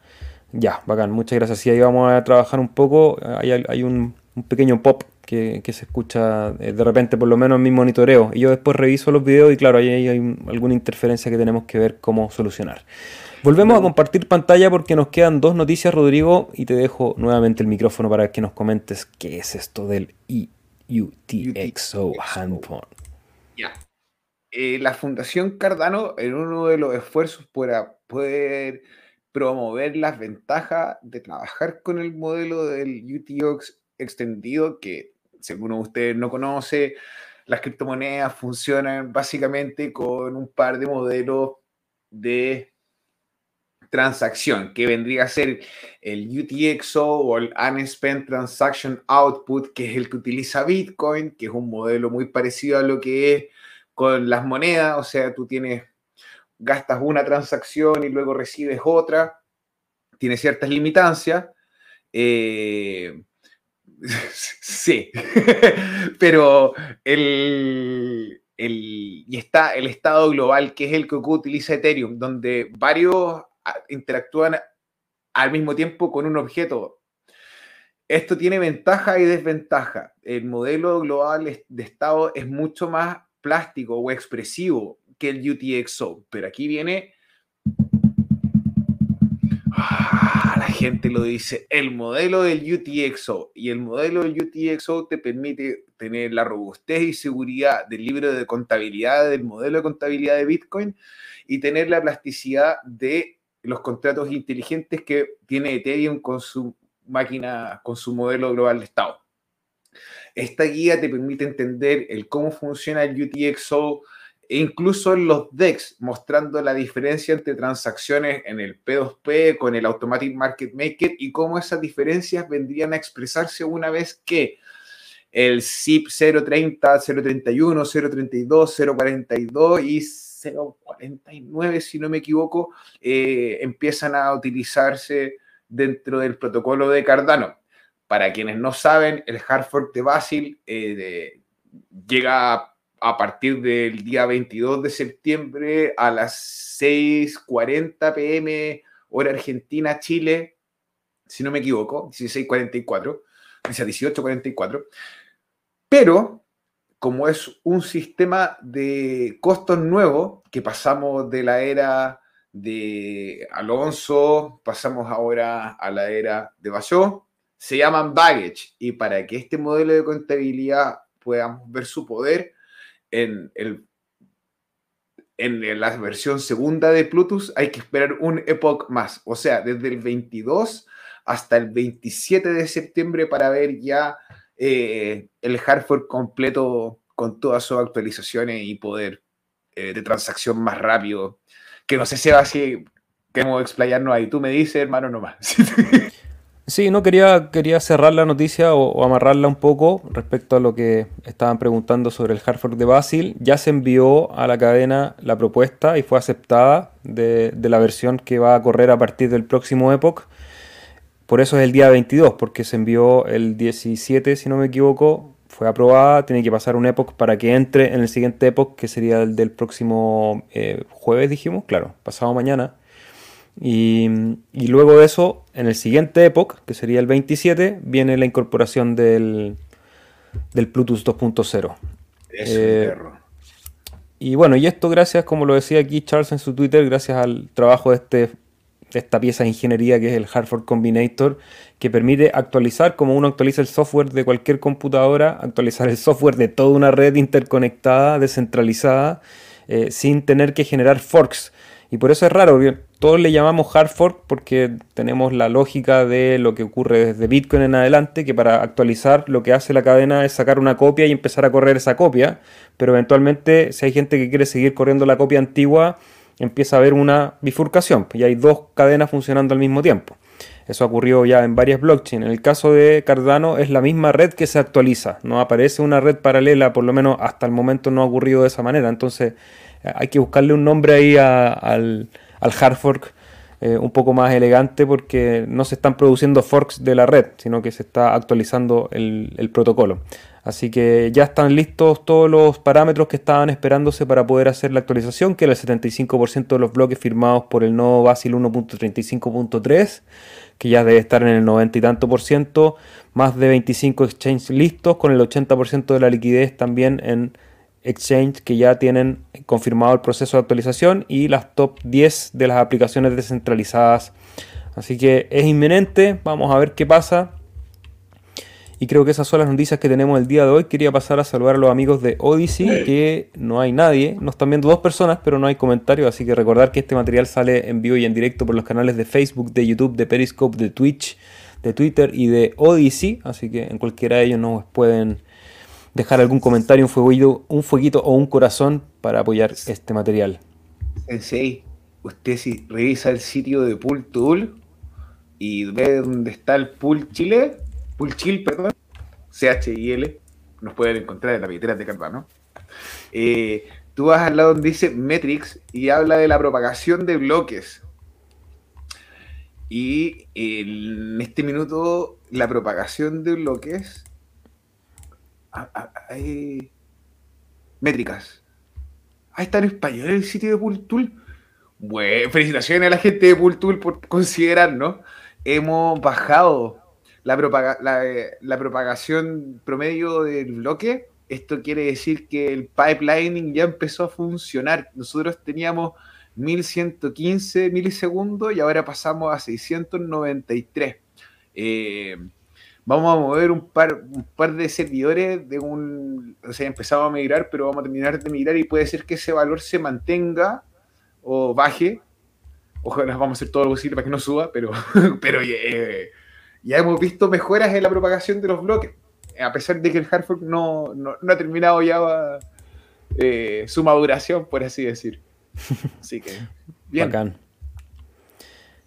Ya, bacán, muchas gracias. Sí, ahí vamos a trabajar un poco. Hay, un, pequeño pop que, se escucha eh, de repente, por lo menos en mi monitoreo. Y yo después reviso los videos y claro, ahí hay, alguna interferencia que tenemos que ver cómo solucionar. Volvemos a compartir pantalla porque nos quedan dos noticias, Rodrigo, y te dejo nuevamente el micrófono para que nos comentes qué es esto del EUTXO Handphone. Ya. Eh, la Fundación Cardano, en uno de los esfuerzos para poder promover las ventajas de trabajar con el modelo del UTX extendido, que si alguno de ustedes no conoce, las criptomonedas funcionan básicamente con un par de modelos de transacción, que vendría a ser el UTXO o el Unspent Transaction Output, que es el que utiliza Bitcoin, que es un modelo muy parecido a lo que es con las monedas, o sea, tú tienes, gastas una transacción y luego recibes otra, tiene ciertas limitancias. Eh, sí, pero el, el, y está el estado global, que es el que utiliza Ethereum, donde varios interactúan al mismo tiempo con un objeto. Esto tiene ventaja y desventaja. El modelo global de estado es mucho más plástico o expresivo que el UTXO, pero aquí viene gente lo dice, el modelo del UTXO y el modelo del UTXO te permite tener la robustez y seguridad del libro de contabilidad, del modelo de contabilidad de Bitcoin y tener la plasticidad de los contratos inteligentes que tiene Ethereum con su máquina, con su modelo global de estado. Esta guía te permite entender el cómo funciona el UTXO e incluso en los DEX, mostrando la diferencia entre transacciones en el P2P con el Automatic Market Maker y cómo esas diferencias vendrían a expresarse una vez que el SIP 030, 031, 032, 042 y 049, si no me equivoco, eh, empiezan a utilizarse dentro del protocolo de Cardano. Para quienes no saben, el hard fork de Basil eh, llega a partir del día 22 de septiembre a las 6.40 pm hora Argentina, Chile, si no me equivoco, 16.44, 18.44. Pero como es un sistema de costos nuevo, que pasamos de la era de Alonso, pasamos ahora a la era de Bayot, se llaman baggage. Y para que este modelo de contabilidad podamos ver su poder en, en la versión segunda de Plutus, hay que esperar un epoch más. O sea, desde el 22 hasta el 27 de septiembre para ver ya eh, el hardware completo con todas sus actualizaciones y poder eh, de transacción más rápido. Que no sé si va así, explayarnos ahí. Tú me dices, hermano, nomás. Sí, no quería, quería cerrar la noticia o, amarrarla un poco respecto a lo que estaban preguntando sobre el hardware de Basil. Ya se envió a la cadena la propuesta y fue aceptada de, de, la versión que va a correr a partir del próximo Epoch. Por eso es el día 22, porque se envió el 17, si no me equivoco, fue aprobada, tiene que pasar un Epoch para que entre en el siguiente Epoch, que sería el del próximo eh, jueves, dijimos, claro, pasado mañana. Y, luego de eso, en el siguiente Epoch, que sería el 27, viene la incorporación del, del Plutus 2.0. Eh, y bueno, y esto gracias, como lo decía aquí Charles en su Twitter, gracias al trabajo de este esta pieza de ingeniería que es el Hardware Combinator, que permite actualizar, como uno actualiza el software de cualquier computadora, actualizar el software de toda una red interconectada, descentralizada, eh, sin tener que generar forks. Y por eso es raro, todos le llamamos hard fork porque tenemos la lógica de lo que ocurre desde Bitcoin en adelante, que para actualizar lo que hace la cadena es sacar una copia y empezar a correr esa copia, pero eventualmente si hay gente que quiere seguir corriendo la copia antigua, empieza a haber una bifurcación y hay dos cadenas funcionando al mismo tiempo. Eso ocurrió ya en varias blockchains. En el caso de Cardano es la misma red que se actualiza. No aparece una red paralela, por lo menos hasta el momento no ha ocurrido de esa manera. Entonces eh, hay que buscarle un nombre ahí al, hard fork eh, un poco más elegante porque no se están produciendo forks de la red, sino que se está actualizando el protocolo. Así que ya están listos todos los parámetros que estaban esperándose para poder hacer la actualización, que era el 75% de los bloques firmados por el nodo Basil 1.35.3, que ya debe estar en el 90 y tanto por ciento, más de 25 exchanges listos, con el 80% de la liquidez también en exchange que ya tienen confirmado el proceso de actualización y las top 10 de las aplicaciones descentralizadas. Así que es inminente, vamos a ver qué pasa. Y creo que esas son las noticias que tenemos el día de hoy. Quería pasar a saludar a los amigos de Odyssey, que no hay nadie. Nos están viendo dos personas, pero no hay comentarios. Así que recordar que este material sale en vivo y en directo por los canales de Facebook, de YouTube, de Periscope, de Twitch, de Twitter y de Odyssey. Así que en cualquiera de ellos nos pueden dejar algún comentario, un fueguito, un fueguito o un corazón para apoyar este material. Sensei, usted si revisa el sitio de Pool Tool y ve dónde está el Pool Chile Pulchil, perdón, C-H-I-L, nos pueden encontrar en la billetera de Cardano. Eh, tú vas al lado donde dice Metrics y habla de la propagación de bloques. Y en este minuto, la propagación de bloques. Hay métricas. Ahí está en español el sitio de Pultool. Bueno, felicitaciones a la gente de Pultool por considerarnos. Hemos bajado eh, la, propagación promedio del bloque, esto quiere decir que el pipelining ya empezó a funcionar. Nosotros teníamos 1115 milisegundos y ahora pasamos a 693. Eh, vamos a mover un par, un par de servidores de un. O sea, empezamos a migrar, pero vamos a terminar de migrar y puede ser que ese valor se mantenga o baje. Ojalá vamos a hacer todo lo posible para que no suba, pero, pero eh, ya hemos visto mejoras en la propagación de los bloques. a pesar de que el hard fork no, no, ha terminado ya eh, su maduración, por así decir. Así que, bien. Bacán.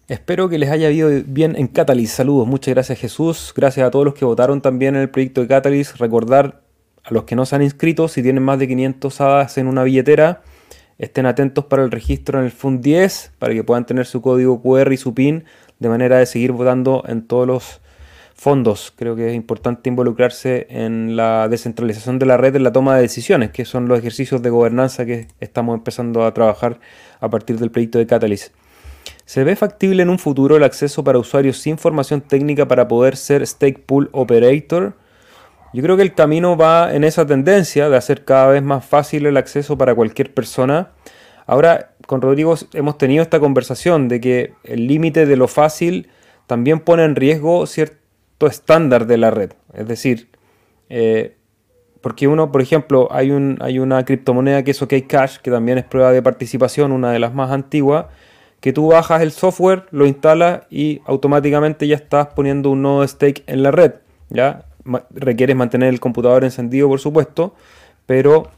Espero que les haya ido bien en Catalyst. Saludos, muchas gracias Jesús. Gracias a todos los que votaron también en el proyecto de Catalyst. Recordar a los que no se han inscrito, si tienen más de 500 hadas en una billetera, estén atentos para el registro en el Fund 10 para que puedan tener su código QR y su PIN de manera de seguir votando en todos los fondos. Creo que es importante involucrarse en la descentralización de la red en la toma de decisiones, que son los ejercicios de gobernanza que estamos empezando a trabajar a partir del proyecto de Catalyst. ¿Se ve factible en un futuro el acceso para usuarios sin formación técnica para poder ser stake pool operator? Yo creo que el camino va en esa tendencia de hacer cada vez más fácil el acceso para cualquier persona. Ahora, con Rodrigo hemos tenido esta conversación de que el límite de lo fácil también pone en riesgo cierto estándar de la red. Es decir, eh, porque uno, por ejemplo, hay, un, hay una criptomoneda que es OKCash, que también es prueba de participación, una de las más antiguas, que tú bajas el software, lo instalas y automáticamente ya estás poniendo un nodo stake en la red. ¿ya? Requieres mantener el computador encendido, por supuesto, pero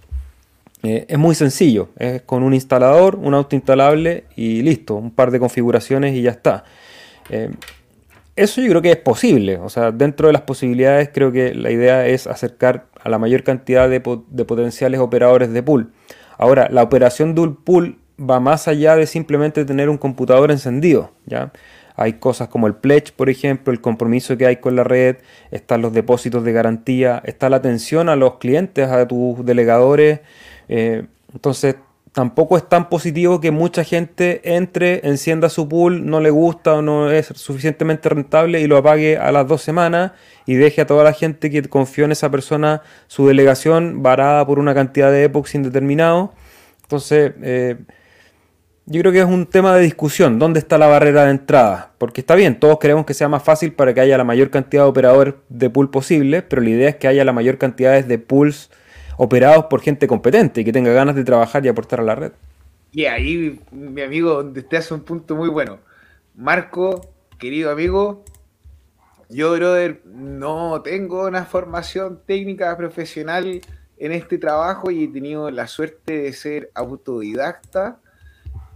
eh, es muy sencillo. Es con un instalador, un auto instalable y listo. Un par de configuraciones y ya está. Eh, eso yo creo que es posible. O sea, dentro de las posibilidades creo que la idea es acercar a la mayor cantidad de, potenciales operadores de pool. Ahora, la operación de un pool va más allá de simplemente tener un computador encendido, ¿ya? Hay cosas como el pledge, por ejemplo, el compromiso que hay con la red, están los depósitos de garantía, está la atención a los clientes, a tus delegadores. Eh, entonces, tampoco es tan positivo que mucha gente entre, encienda su pool, no le gusta o no es suficientemente rentable y lo apague a las dos semanas y deje a toda la gente que confió en esa persona su delegación varada por una cantidad de epochs indeterminado. Entonces, eh, yo creo que es un tema de discusión. ¿Dónde está la barrera de entrada? Porque está bien, todos queremos que sea más fácil para que haya la mayor cantidad de operadores de pool posible, pero la idea es que haya la mayor cantidad de pools operados por gente competente y que tenga ganas de trabajar y aportar a la red. Y ahí, mi amigo, te hace un punto muy bueno. Marco, querido amigo, yo, brother, no tengo una formación técnica profesional en este trabajo y he tenido la suerte de ser autodidacta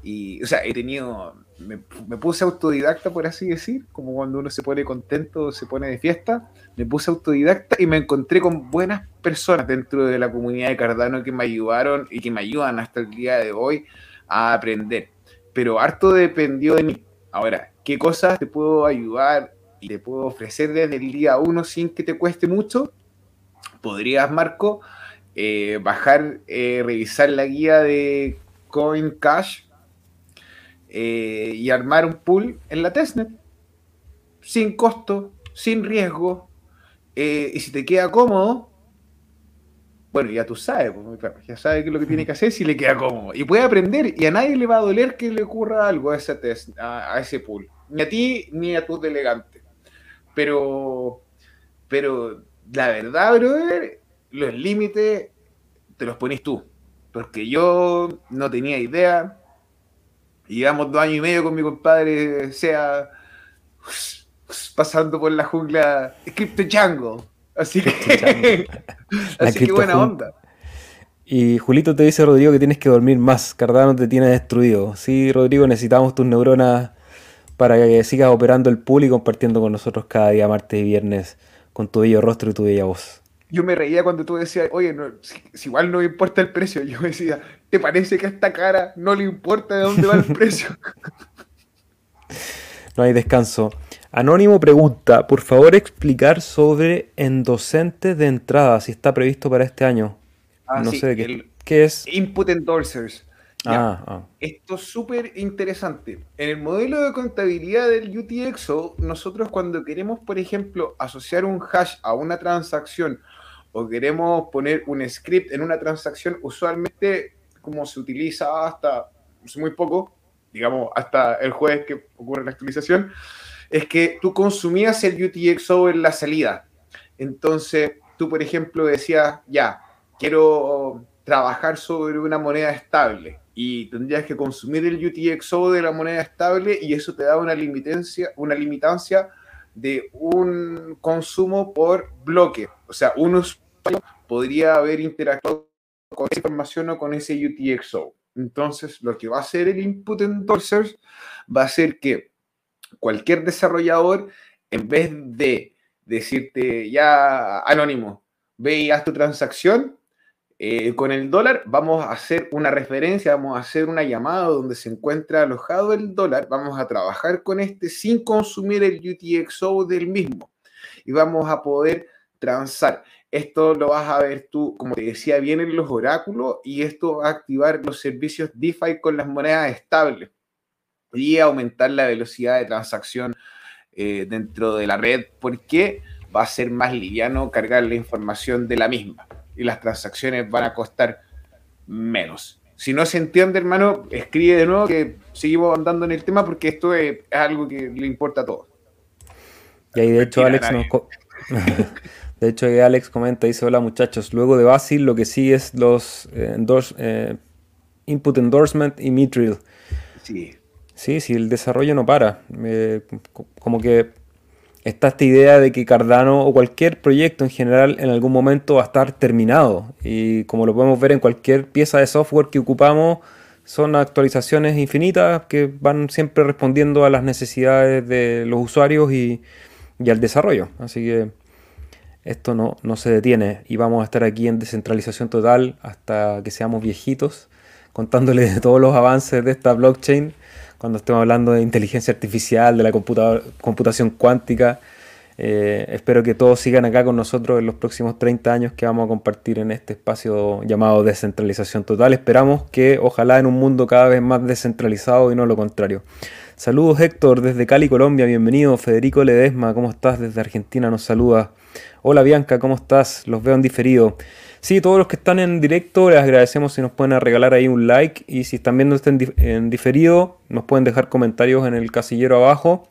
y, o sea, he tenido, me, puse autodidacta, por así decir, como cuando uno se pone contento, se pone de fiesta, me puse autodidacta y me encontré con buenas personas dentro de la comunidad de Cardano que me ayudaron y que me ayudan hasta el día de hoy a aprender. Pero harto dependió de mí. Ahora, ¿qué cosas te puedo ayudar y te puedo ofrecer desde el día uno sin que te cueste mucho? Podrías, Marco, eh, bajar, eh, revisar la guía de CoinCash eh, y armar un pool en la testnet sin costo, sin riesgo. Eh, y si te queda cómodo, bueno, ya tú sabes, pues, ya sabes qué es lo que tiene que hacer si le queda cómodo. Y puede aprender y a nadie le va a doler que le ocurra algo a ese, test, a, ese pool. Ni a ti ni a tus delegantes. Pero, pero la verdad, brother, los límites te los pones tú. Porque yo no tenía idea, llevamos dos años y medio con mi compadre, sea pasando por la jungla Crypto Jungle. Así que, así que buena onda. Y Julito te dice, Rodrigo, que tienes que dormir más. Cardano te tiene destruido. Sí, Rodrigo, necesitamos tus neuronas para que sigas operando el pool y compartiendo con nosotros cada día, martes y viernes, con tu bello rostro y tu bella voz yo me reía cuando tú decías, oye, si, igual no me importa el precio, yo decía, ¿te parece que a esta cara no le importa de dónde va el precio? no hay descanso. Anónimo pregunta, por favor explicar sobre endocentes de entrada, si está previsto para este año. Ah, no sé qué, qué es. Input endorsers. Ah, ah. Esto es súper interesante. En el modelo de contabilidad del UTXO, nosotros cuando queremos, por ejemplo, asociar un hash a una transacción o queremos poner un script en una transacción, usualmente como se utiliza hasta muy poco, digamos hasta el jueves que ocurre la actualización, es que tú consumías el UTXO en la salida. Entonces, tú, por ejemplo, decías, ya, quiero trabajar sobre una moneda estable y tendrías que consumir el UTXO de la moneda estable y eso te da una limitancia, una limitancia de un consumo por bloque. O sea, un usuario podría haber interactuado con esa información o con ese UTXO. Entonces, lo que va a hacer el input endorsers va a ser que cualquier desarrollador, en vez de decirte ya anónimo, ve y haz tu transacción, eh, con el dólar vamos a hacer una referencia, vamos a hacer una llamada donde se encuentra alojado el dólar, vamos a trabajar con este sin consumir el UTXO del mismo y vamos a poder transar. Esto lo vas a ver tú, como te decía, bien en los oráculos y esto va a activar los servicios DeFi con las monedas estables y aumentar la velocidad de transacción eh, dentro de la red porque va a ser más liviano cargar la información de la misma y las transacciones van a costar menos. Si no se entiende, hermano, escribe de nuevo que seguimos andando en el tema porque esto es, algo que le importa a todos. Y ahí de hecho Alex nos... de hecho Alex comenta, dice, hola muchachos, luego de Basil lo que sí es los eh, eh, input endorsement y Mitril. Sí. Sí, sí, el desarrollo no para. Eh, como que está esta idea de que Cardano o cualquier proyecto en general en algún momento va a estar terminado. Y como lo podemos ver en cualquier pieza de software que ocupamos, son actualizaciones infinitas que van siempre respondiendo a las necesidades de los usuarios y, al desarrollo. Así que esto no, no se detiene y vamos a estar aquí en descentralización total hasta que seamos viejitos, contándoles de todos los avances de esta blockchain cuando estemos hablando de inteligencia artificial, de la computación cuántica. Eh, espero que todos sigan acá con nosotros en los próximos 30 años que vamos a compartir en este espacio llamado descentralización total. Esperamos que ojalá en un mundo cada vez más descentralizado y no lo contrario. Saludos Héctor desde Cali, Colombia, bienvenido. Federico Ledesma, ¿cómo estás? Desde Argentina nos saluda. Hola Bianca, ¿cómo estás? Los veo en diferido. Sí, todos los que están en directo, les agradecemos si nos pueden regalar ahí un like y si están viendo esto en, diferido, nos pueden dejar comentarios en el casillero abajo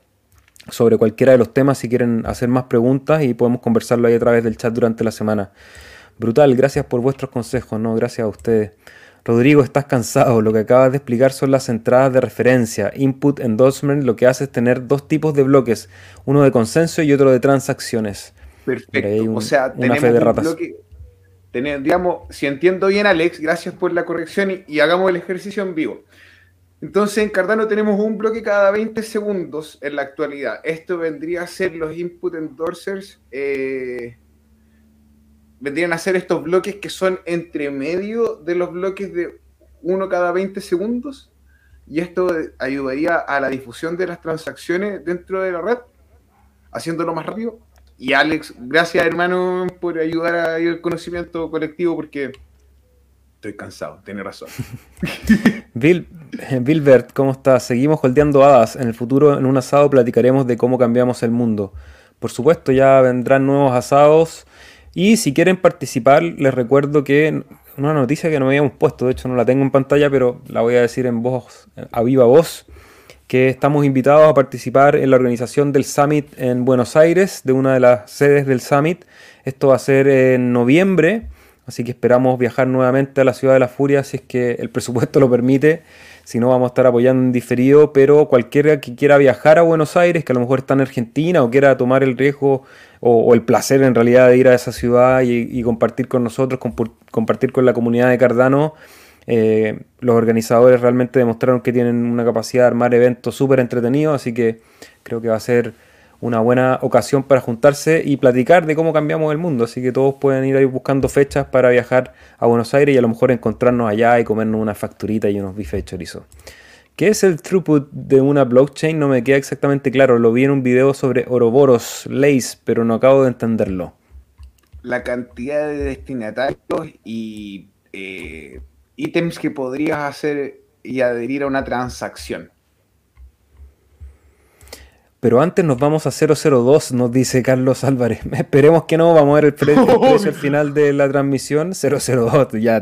sobre cualquiera de los temas si quieren hacer más preguntas y podemos conversarlo ahí a través del chat durante la semana. Brutal, gracias por vuestros consejos, no, gracias a ustedes. Rodrigo, estás cansado. Lo que acabas de explicar son las entradas de referencia. Input endorsement lo que hace es tener dos tipos de bloques, uno de consenso y otro de transacciones. Perfecto. o sea, tenemos un bloque, digamos, si entiendo bien, Alex, gracias por la corrección y, hagamos el ejercicio en vivo. Entonces, en Cardano tenemos un bloque cada 20 segundos en la actualidad. Esto vendría a ser los input endorsers. Eh, vendrían a ser estos bloques que son entre medio de los bloques de uno cada 20 segundos. Y esto ayudaría a la difusión de las transacciones dentro de la red, haciéndolo más rápido. Y Alex, gracias hermano por ayudar a ir al conocimiento colectivo porque estoy cansado, tiene razón. Bill, Bilbert, ¿cómo estás? Seguimos holdeando hadas. En el futuro, en un asado, platicaremos de cómo cambiamos el mundo. Por supuesto, ya vendrán nuevos asados. Y si quieren participar, les recuerdo que una noticia que no habíamos puesto, de hecho no la tengo en pantalla, pero la voy a decir en voz, a viva voz que estamos invitados a participar en la organización del Summit en Buenos Aires, de una de las sedes del Summit. Esto va a ser en noviembre, así que esperamos viajar nuevamente a la Ciudad de la Furia si es que el presupuesto lo permite. Si no, vamos a estar apoyando en diferido, pero cualquiera que quiera viajar a Buenos Aires, que a lo mejor está en Argentina o quiera tomar el riesgo o, el placer en realidad de ir a esa ciudad y, compartir con nosotros, compartir con la comunidad de Cardano, eh, los organizadores realmente demostraron que tienen una capacidad de armar eventos súper entretenidos, así que creo que va a ser una buena ocasión para juntarse y platicar de cómo cambiamos el mundo. Así que todos pueden ir ahí buscando fechas para viajar a Buenos Aires y a lo mejor encontrarnos allá y comernos una facturita y unos bifes chorizo. ¿Qué es el throughput de una blockchain? No me queda exactamente claro. Lo vi en un video sobre Oroboros, Lace, pero no acabo de entenderlo. La cantidad de destinatarios y eh, ítems que podrías hacer y adherir a una transacción. Pero antes nos vamos a 002, nos dice Carlos Álvarez. Esperemos que no, vamos a ver el, precio al final de la transmisión. 002, ya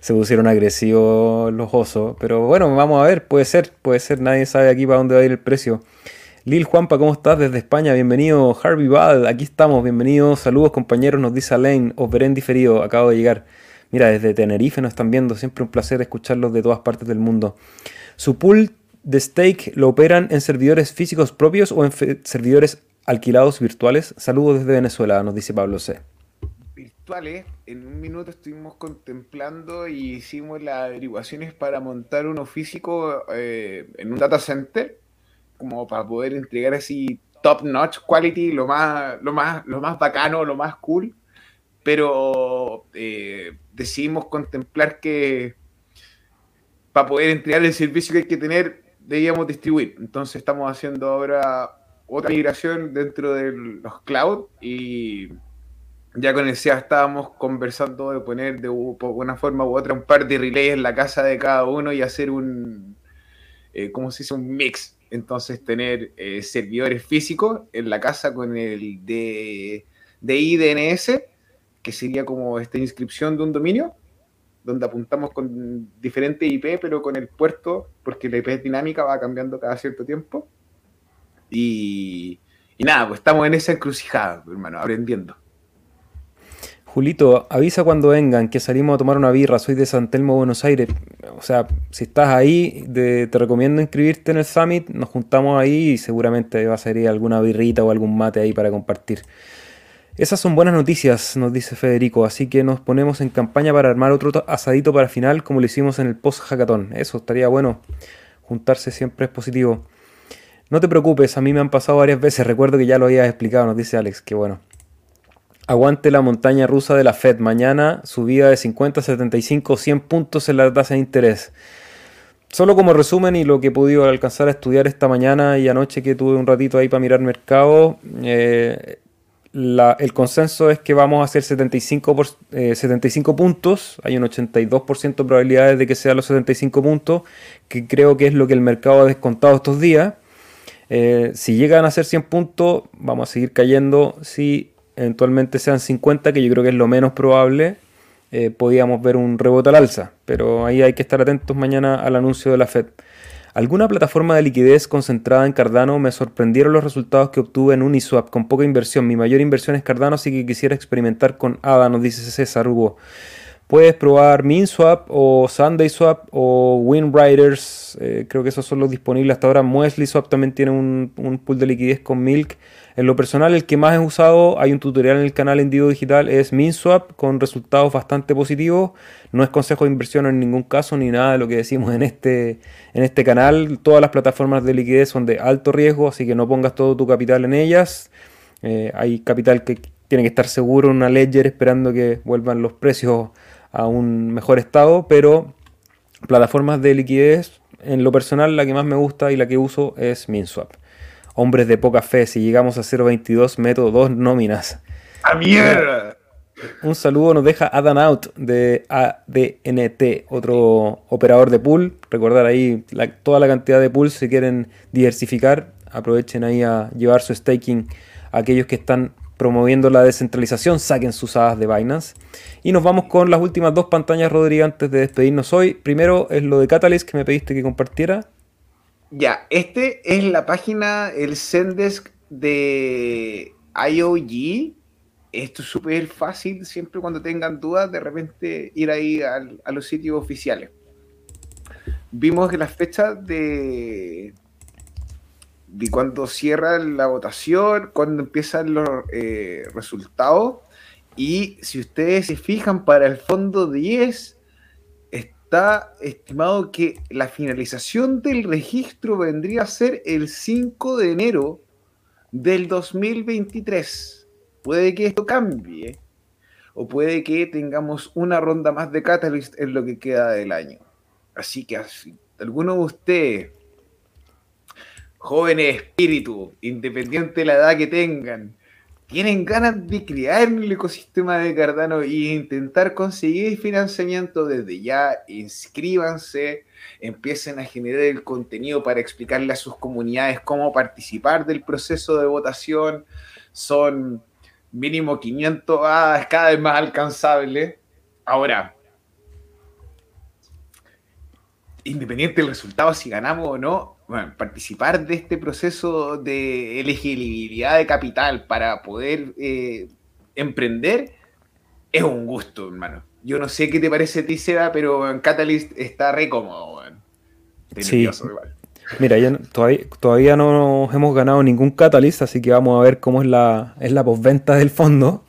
se pusieron agresivos los osos. Pero bueno, vamos a ver, puede ser, puede ser, nadie sabe aquí para dónde va a ir el precio. Lil Juanpa, ¿cómo estás desde España? Bienvenido. Harvey Bad, aquí estamos, bienvenidos. Saludos compañeros, nos dice Alain. Os veré en diferido, acabo de llegar. Mira, desde Tenerife nos están viendo, siempre un placer escucharlos de todas partes del mundo. Su pool de stake lo operan en servidores físicos propios o en servidores alquilados virtuales? Saludos desde Venezuela, nos dice Pablo C. Virtuales, en un minuto estuvimos contemplando y hicimos las averiguaciones para montar uno físico eh, en un data center, como para poder entregar así top notch quality, lo más, lo más, lo más bacano, lo más cool. Pero eh, decidimos contemplar que para poder entregar el servicio que hay que tener, debíamos distribuir. Entonces estamos haciendo ahora otra migración dentro de los cloud y ya con el SEA estábamos conversando de poner de una forma u otra un par de relays en la casa de cada uno y hacer un, eh, ¿cómo se dice? Un mix. Entonces tener eh, servidores físicos en la casa con el de, de IDNS, que sería como esta inscripción de un dominio, donde apuntamos con diferente IP, pero con el puerto, porque la IP dinámica, va cambiando cada cierto tiempo. Y, y nada, pues estamos en esa encrucijada, hermano, aprendiendo. Julito, avisa cuando vengan, que salimos a tomar una birra, soy de San Telmo, Buenos Aires. O sea, si estás ahí, te recomiendo inscribirte en el Summit, nos juntamos ahí y seguramente va a salir alguna birrita o algún mate ahí para compartir. Esas son buenas noticias, nos dice Federico, así que nos ponemos en campaña para armar otro asadito para final como lo hicimos en el post-hackathon. Eso estaría bueno, juntarse siempre es positivo. No te preocupes, a mí me han pasado varias veces, recuerdo que ya lo habías explicado, nos dice Alex, que bueno. Aguante la montaña rusa de la Fed. Mañana subida de 50, 75, 100 puntos en la tasa de interés. Solo como resumen y lo que he podido alcanzar a estudiar esta mañana y anoche que tuve un ratito ahí para mirar mercado, eh, el consenso es que vamos a hacer 75, 75 eh, puntos. Hay un 82% de probabilidades de que sean los 75 puntos, que creo que es lo que el mercado ha descontado estos días. Eh, si llegan a ser 100 puntos, vamos a seguir cayendo. Si eventualmente sean 50, que yo creo que es lo menos probable, eh, podíamos ver un rebote al alza. Pero ahí hay que estar atentos mañana al anuncio de la Fed. ¿Alguna plataforma de liquidez concentrada en Cardano? Me sorprendieron los resultados que obtuve en Uniswap con poca inversión. Mi mayor inversión es Cardano, así que quisiera experimentar con ADA, nos dice César Hugo. Puedes probar MinSwap o SundaySwap o WinRiders. Eh, creo que esos son los disponibles hasta ahora. MuesliSwap también tiene un, un pool de liquidez con Milk. En lo personal, el que más he usado, hay un tutorial en el canal en Digital, es MinSwap con resultados bastante positivos. No es consejo de inversión en ningún caso ni nada de lo que decimos en este, en este canal. Todas las plataformas de liquidez son de alto riesgo, así que no pongas todo tu capital en ellas. Eh, hay capital que tiene que estar seguro en una ledger esperando que vuelvan los precios a un mejor estado, pero plataformas de liquidez, en lo personal la que más me gusta y la que uso es MinSwap hombres de poca fe. Si llegamos a 0.22, meto dos nóminas. ¡A mierda! Un saludo nos deja Adam Out de ADNT, otro operador de pool. Recordar ahí toda la cantidad de pools si quieren diversificar. Aprovechen ahí a llevar su staking a aquellos que están promoviendo la descentralización. Saquen sus hadas de Binance. Y nos vamos con las últimas dos pantallas, Rodrigo, antes de despedirnos hoy. Primero es lo de Catalyst que me pediste que compartiera. Ya, este es la página, el Zendesk de IOG. Esto es súper fácil, siempre cuando tengan dudas, de repente ir ahí a los sitios oficiales. Vimos que las fechas de, de cuando cierra la votación, cuando empiezan los eh, resultados. Y si ustedes se fijan, para el fondo 10 está estimado que la finalización del registro vendría a ser el 5 de enero del 2023. Puede que esto cambie o puede que tengamos una ronda más de Catalyst en lo que queda del año. Así que así, alguno de ustedes, jóvenes espíritu, independiente de la edad que tengan, tienen ganas de crear el ecosistema de Cardano e intentar conseguir financiamiento desde ya, inscríbanse, empiecen a generar el contenido para explicarle a sus comunidades cómo participar del proceso de votación. Son mínimo 500 ah, cada vez más alcanzable. Ahora, independiente del resultado, si ganamos o no, bueno, participar de este proceso de elegibilidad de capital para poder eh, emprender es un gusto, hermano. Yo no sé qué te parece a ti, Seba, pero en Catalyst está re cómodo, sí. Mira, ya todavía, todavía no hemos ganado ningún catalyst, así que vamos a ver cómo es la, es la postventa del fondo.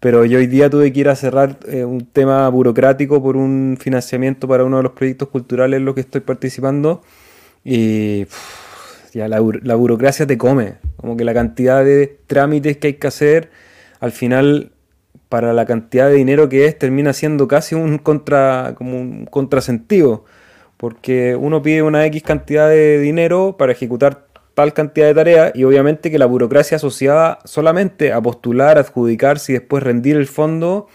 Pero yo hoy día tuve que ir a cerrar eh, un tema burocrático por un financiamiento para uno de los proyectos culturales en los que estoy participando. Y ya la, la burocracia te come. Como que la cantidad de trámites que hay que hacer, al final para la cantidad de dinero que es, termina siendo casi un contra, como un contrasentido. Porque uno pide una X cantidad de dinero para ejecutar tal cantidad de tareas y obviamente que la burocracia asociada solamente a postular, adjudicarse y después rendir el fondo,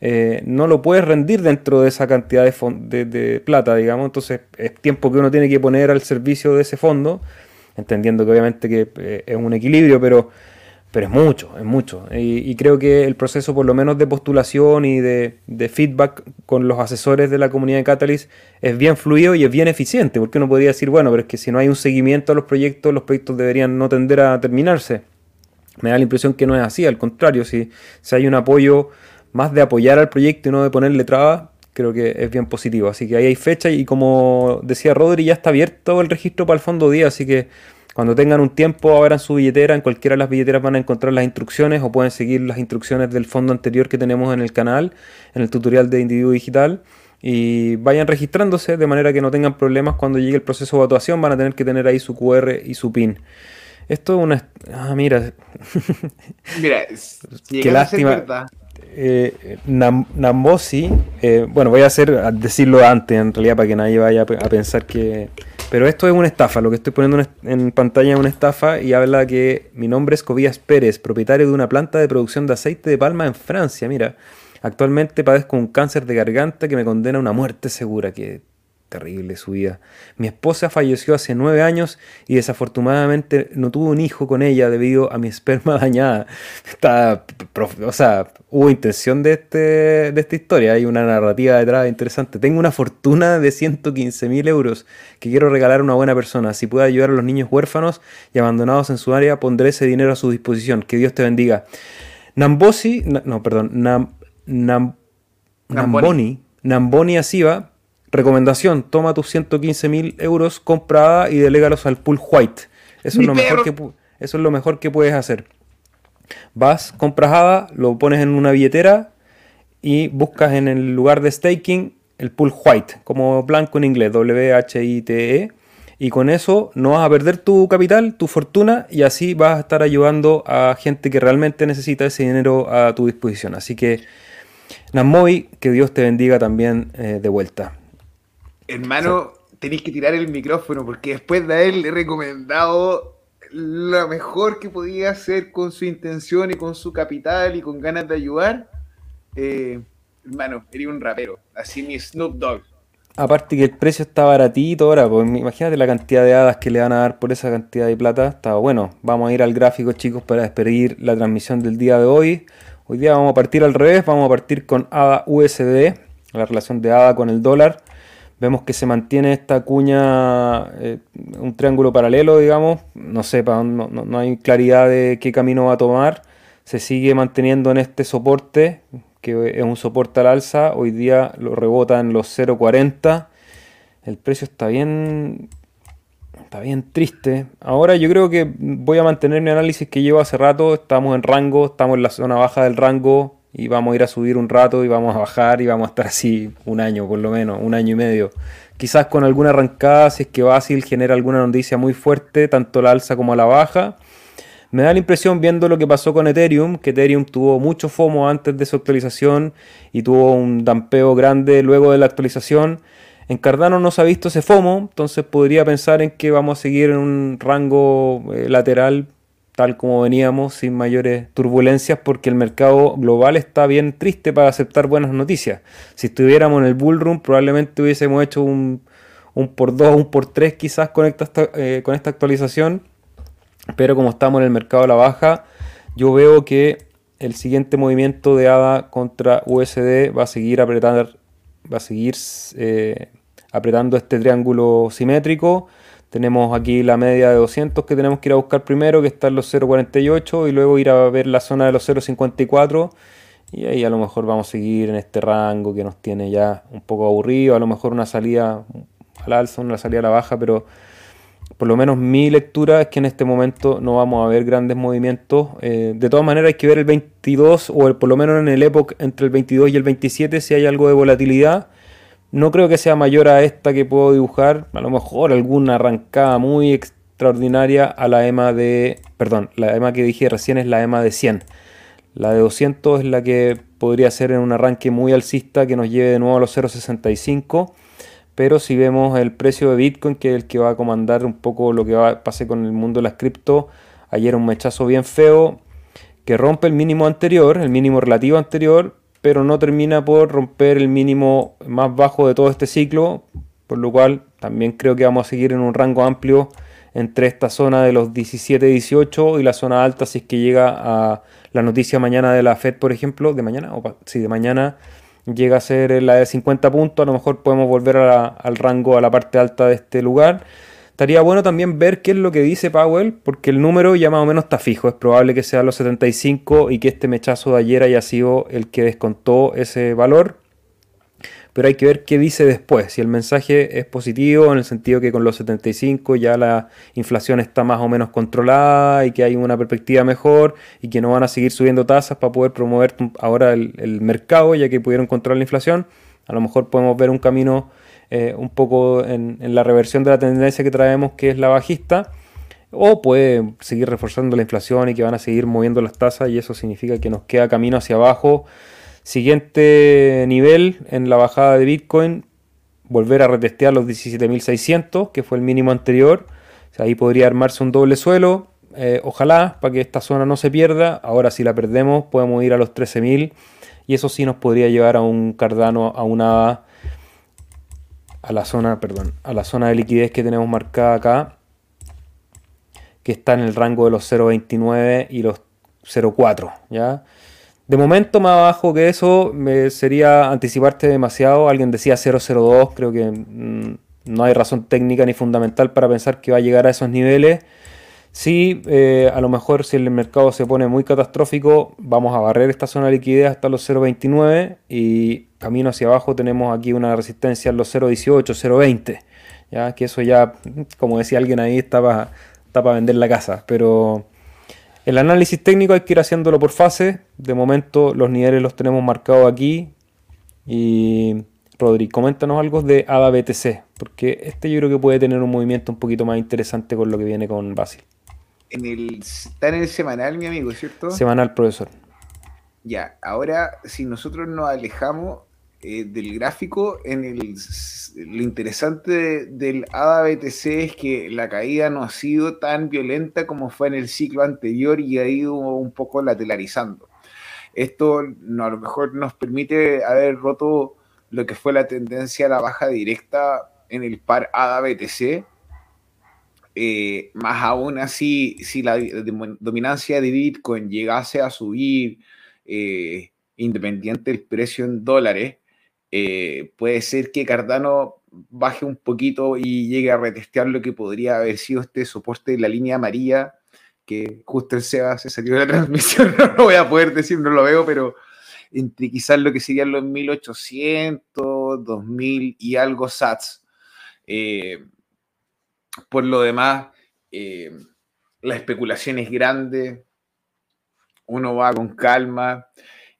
eh, no lo puedes rendir dentro de esa cantidad de, de, plata, digamos. Entonces es tiempo que uno tiene que poner al servicio de ese fondo, entendiendo que obviamente que eh, es un equilibrio, pero pero es mucho, es mucho. Y, creo que el proceso, por lo menos de postulación y de, feedback con los asesores de la comunidad de Catalyst, es bien fluido y es bien eficiente, porque uno podría decir, bueno, pero es que si no hay un seguimiento a los proyectos, los proyectos deberían no tender a terminarse. Me da la impresión que no es así, al contrario, si, si hay un apoyo más de apoyar al proyecto y no de ponerle trabas, creo que es bien positivo. Así que ahí hay fecha y como decía Rodri, ya está abierto el registro para el fondo día, así que cuando tengan un tiempo, abran su billetera, en cualquiera de las billeteras van a encontrar las instrucciones o pueden seguir las instrucciones del fondo anterior que tenemos en el canal, en el tutorial de individuo digital. Y vayan registrándose de manera que no tengan problemas cuando llegue el proceso de votación, van a tener que tener ahí su QR y su PIN. Esto es una... Ah, mira. mira, qué lástima. Eh, Nambosi, eh, bueno, voy a hacer a decirlo antes en realidad para que nadie vaya a pensar que, pero esto es una estafa, lo que estoy poniendo en pantalla es una estafa y habla que mi nombre es Cobías Pérez, propietario de una planta de producción de aceite de palma en Francia. Mira, actualmente padezco un cáncer de garganta que me condena a una muerte segura. Que terrible su vida. Mi esposa falleció hace nueve años y desafortunadamente no tuvo un hijo con ella debido a mi esperma dañada. Está, o sea, hubo intención de, este, de esta historia, hay una narrativa detrás interesante. Tengo una fortuna de 115 mil euros que quiero regalar a una buena persona. Si puede ayudar a los niños huérfanos y abandonados en su área, pondré ese dinero a su disposición. Que Dios te bendiga. Nambosi, no, perdón, Nam, Nam, Namboni, Namboni Asiva Recomendación, toma tus 115 mil euros comprada y delégalos al pool white. Eso es, lo mejor que, eso es lo mejor que puedes hacer. Vas, compras ADA, lo pones en una billetera y buscas en el lugar de staking el pool white, como blanco en inglés, W-H-I-T-E. Y con eso no vas a perder tu capital, tu fortuna, y así vas a estar ayudando a gente que realmente necesita ese dinero a tu disposición. Así que, Namoy, que Dios te bendiga también eh, de vuelta. Hermano, tenéis que tirar el micrófono porque después de haberle recomendado lo mejor que podía hacer con su intención y con su capital y con ganas de ayudar, eh, hermano, sería un rapero, así mi Snoop Dogg. Aparte que el precio está baratito ahora, pues imagínate la cantidad de hadas que le van a dar por esa cantidad de plata. Está bueno. Vamos a ir al gráfico, chicos, para despedir la transmisión del día de hoy. Hoy día vamos a partir al revés, vamos a partir con ADA USD, la relación de ADA con el dólar. Vemos que se mantiene esta cuña, eh, un triángulo paralelo, digamos. No sé, no, no, hay claridad de qué camino va a tomar. Se sigue manteniendo en este soporte, que es un soporte al alza. Hoy día lo rebota en los 0.40. El precio está bien, está bien triste. Ahora yo creo que voy a mantener mi análisis que llevo hace rato. Estamos en rango, estamos en la zona baja del rango y vamos a ir a subir un rato y vamos a bajar y vamos a estar así un año por lo menos, un año y medio. Quizás con alguna arrancada, si es que Basil genera alguna noticia muy fuerte, tanto la alza como la baja. Me da la impresión viendo lo que pasó con Ethereum, que Ethereum tuvo mucho FOMO antes de su actualización y tuvo un dampeo grande luego de la actualización. En Cardano no se ha visto ese FOMO, entonces podría pensar en que vamos a seguir en un rango eh, lateral tal como veníamos, sin mayores turbulencias, porque el mercado global está bien triste para aceptar buenas noticias. Si estuviéramos en el bullrun, probablemente hubiésemos hecho un, un por dos, un por tres quizás con esta, eh, con esta actualización, pero como estamos en el mercado a la baja, yo veo que el siguiente movimiento de ADA contra USD va a seguir apretar, va a seguir eh, apretando este triángulo simétrico tenemos aquí la media de 200 que tenemos que ir a buscar primero, que está en los 0.48, y luego ir a ver la zona de los 0.54. Y ahí a lo mejor vamos a seguir en este rango que nos tiene ya un poco aburrido. A lo mejor una salida al alza, una salida a la baja, pero por lo menos mi lectura es que en este momento no vamos a ver grandes movimientos. Eh, de todas maneras hay que ver el 22 o por lo menos en el época entre el 22 y el 27 si hay algo de volatilidad. No creo que sea mayor a esta que puedo dibujar. A lo mejor alguna arrancada muy extraordinaria a la EMA de... Perdón, la EMA que dije recién es la EMA de 100. La de 200 es la que podría ser en un arranque muy alcista que nos lleve de nuevo a los 0.65 pero si vemos el precio de Bitcoin, que es el que va a comandar un poco lo que va pase con el mundo de las cripto, ayer un mechazo bien feo que rompe el mínimo anterior, el mínimo relativo anterior, pero no termina por romper el mínimo más bajo de todo este ciclo, por lo cual también creo que vamos a seguir en un rango amplio entre esta zona de los 17-18 y la zona alta si es que llega a la noticia mañana de la Fed, por ejemplo, de mañana, o sí, de mañana llega a ser la de 50 puntos, a lo mejor podemos volver al rango, a la parte alta de este lugar. Estaría bueno también ver qué es lo que dice Powell, porque el número ya más o menos está fijo. Es probable que sea los 75 y que este mechazo de ayer haya sido el que descontó ese valor pero hay que ver qué dice después. Si el mensaje es positivo, en el sentido que con los 75 ya la inflación está más o menos controlada y que hay una perspectiva mejor y que no van a seguir subiendo tasas para poder promover ahora el, mercado, ya que pudieron controlar la inflación. A lo mejor podemos ver un camino eh, un poco en, la reversión de la tendencia que traemos, que es la bajista o puede seguir reforzando la inflación y que van a seguir moviendo las tasas y eso significa que nos queda camino hacia abajo Siguiente nivel en la bajada de Bitcoin, volver a retestear los 17.600, que fue el mínimo anterior. ahí podría armarse un doble suelo. Eh, ojalá, para que esta zona no se pierda. Ahora si la perdemos, podemos ir a los 13.000. Y eso sí nos podría llevar a un cardano, a una... A la zona, perdón, a la zona de liquidez que tenemos marcada acá, que está en el rango de los 0.29 y los 0.4, ¿ya? De momento más abajo que eso me sería anticiparte demasiado. Alguien decía 002, creo que mm, no hay razón técnica ni fundamental para pensar que va a llegar a esos niveles. Sí, eh, a lo mejor si el mercado se pone muy catastrófico, vamos a barrer esta zona de liquidez hasta los 0.29 y camino hacia abajo tenemos aquí una resistencia en los 0.18, 0.20. ¿ya? Que eso ya, como decía alguien ahí, está para, está para vender la casa. Pero el análisis técnico hay que ir haciéndolo por fase. De momento los niveles los tenemos marcados aquí. Y Rodri, coméntanos algo de ADA BTC, porque este yo creo que puede tener un movimiento un poquito más interesante con lo que viene con Basil. En el, está en el semanal, mi amigo, ¿cierto? Semanal, profesor. Ya, ahora si nosotros nos alejamos eh, del gráfico, en el, lo interesante del ADA BTC es que la caída no ha sido tan violenta como fue en el ciclo anterior y ha ido un poco lateralizando. Esto a lo mejor nos permite haber roto lo que fue la tendencia a la baja directa en el par ADA BTC. Eh, más aún así, si la dominancia de Bitcoin llegase a subir, eh, independiente del precio en dólares, eh, puede ser que Cardano baje un poquito y llegue a retestear lo que podría haber sido este soporte de la línea amarilla, que justo el Seba se salió de la transmisión, no lo voy a poder decir, no lo veo, pero entre quizás lo que serían los 1800, 2000 y algo sats. Eh, por lo demás, eh, la especulación es grande, uno va con calma.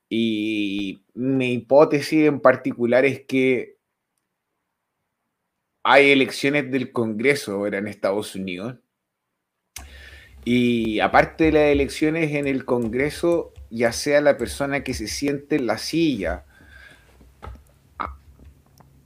Y mi hipótesis en particular es que hay elecciones del Congreso ahora en Estados Unidos. Y aparte de las elecciones en el Congreso, ya sea la persona que se siente en la silla,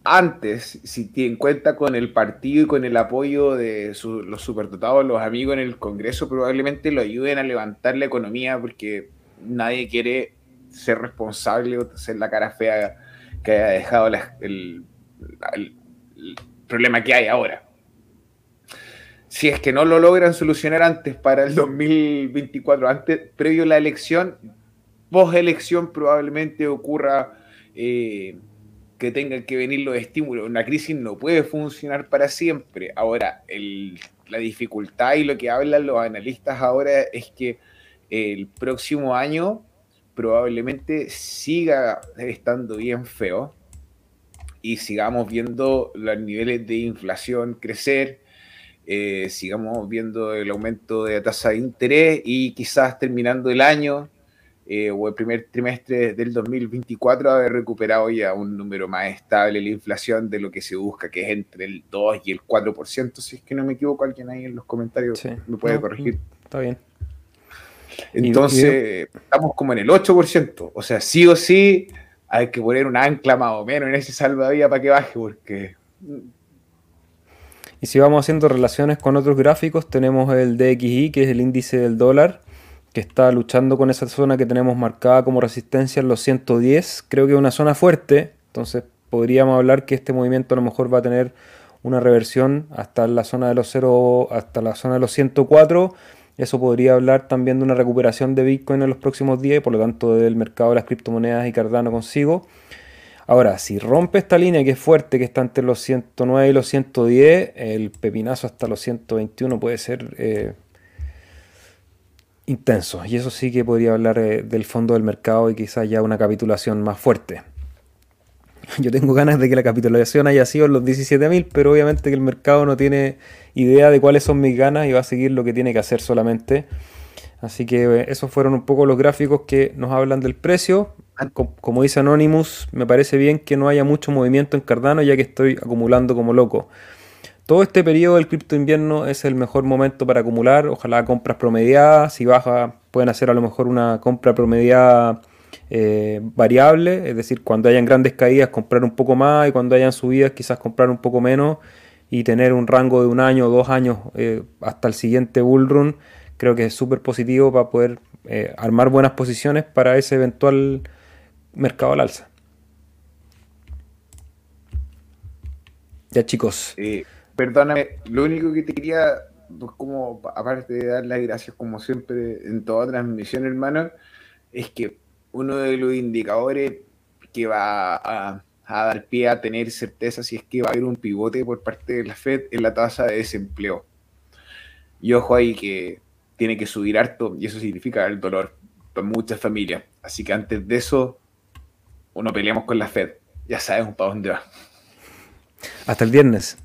antes, si tiene cuenta con el partido y con el apoyo de los superdotados, los amigos en el Congreso, probablemente lo ayuden a levantar la economía porque nadie quiere ser responsable o ser la cara fea que haya dejado el, problema que hay ahora. Si es que no lo logran solucionar antes para el 2024, antes, previo a la elección, post elección probablemente ocurra eh, que tengan que venir los estímulos. Una crisis no puede funcionar para siempre. Ahora, la dificultad y lo que hablan los analistas ahora es que el próximo año probablemente siga estando bien feo y sigamos viendo los niveles de inflación crecer. eh, sigamos viendo el aumento de tasa de interés y quizás terminando el año eh, o el primer trimestre del 2024 haber recuperado ya un número más estable la inflación de lo que se busca, que es entre el 2 y el 4%, si es que no me equivoco, alguien ahí en los comentarios me puede corregir. Está bien. Entonces, estamos como en el 8%, o sea, sí o sí hay que poner un ancla más o menos en ese salvavidas para que baje, porque y si vamos haciendo relaciones con otros gráficos, tenemos el DXY, que es el índice del dólar, que está luchando con esa zona que tenemos marcada como resistencia en los 110. Creo que es una zona fuerte, entonces podríamos hablar que este movimiento a lo mejor va a tener una reversión hasta la zona de los 0, hasta la zona de los 104. Eso podría hablar también de una recuperación de Bitcoin en los próximos días y por lo tanto del mercado de las criptomonedas y Cardano consigo. Ahora, si rompe esta línea que es fuerte, que está entre los 109 y los 110, el pepinazo hasta los 121 puede ser eh, intenso. Y eso sí que podría hablar eh, del fondo del mercado y quizás ya una capitulación más fuerte. Yo tengo ganas de que la capitulación haya sido en los 17.000, pero obviamente que el mercado no tiene idea de cuáles son mis ganas y va a seguir lo que tiene que hacer solamente. Así que eh, esos fueron un poco los gráficos que nos hablan del precio como dice Anonymous, me parece bien que no haya mucho movimiento en Cardano ya que estoy acumulando como loco. Todo este periodo del cripto invierno es el mejor momento para acumular, ojalá compras promediadas, si baja pueden hacer a lo mejor una compra promediada eh, variable, es decir, cuando hayan grandes caídas comprar un poco más y cuando hayan subidas quizás comprar un poco menos y tener un rango de un año o dos años eh, hasta el siguiente bull run, creo que es súper positivo para poder eh, armar buenas posiciones para ese eventual mercado al alza. Ya chicos. perdóname, lo único que te quería, pues como aparte de dar las gracias como siempre en toda transmisión, hermano, es que uno de los indicadores que va a, dar pie a tener certeza si es que va a haber un pivote por parte de la Fed es la tasa de desempleo. Y ojo ahí que tiene que subir harto y eso significa el dolor para muchas familias. Así que antes de eso, uno peleamos con la Fed. Ya sabemos para dónde va. Hasta el viernes.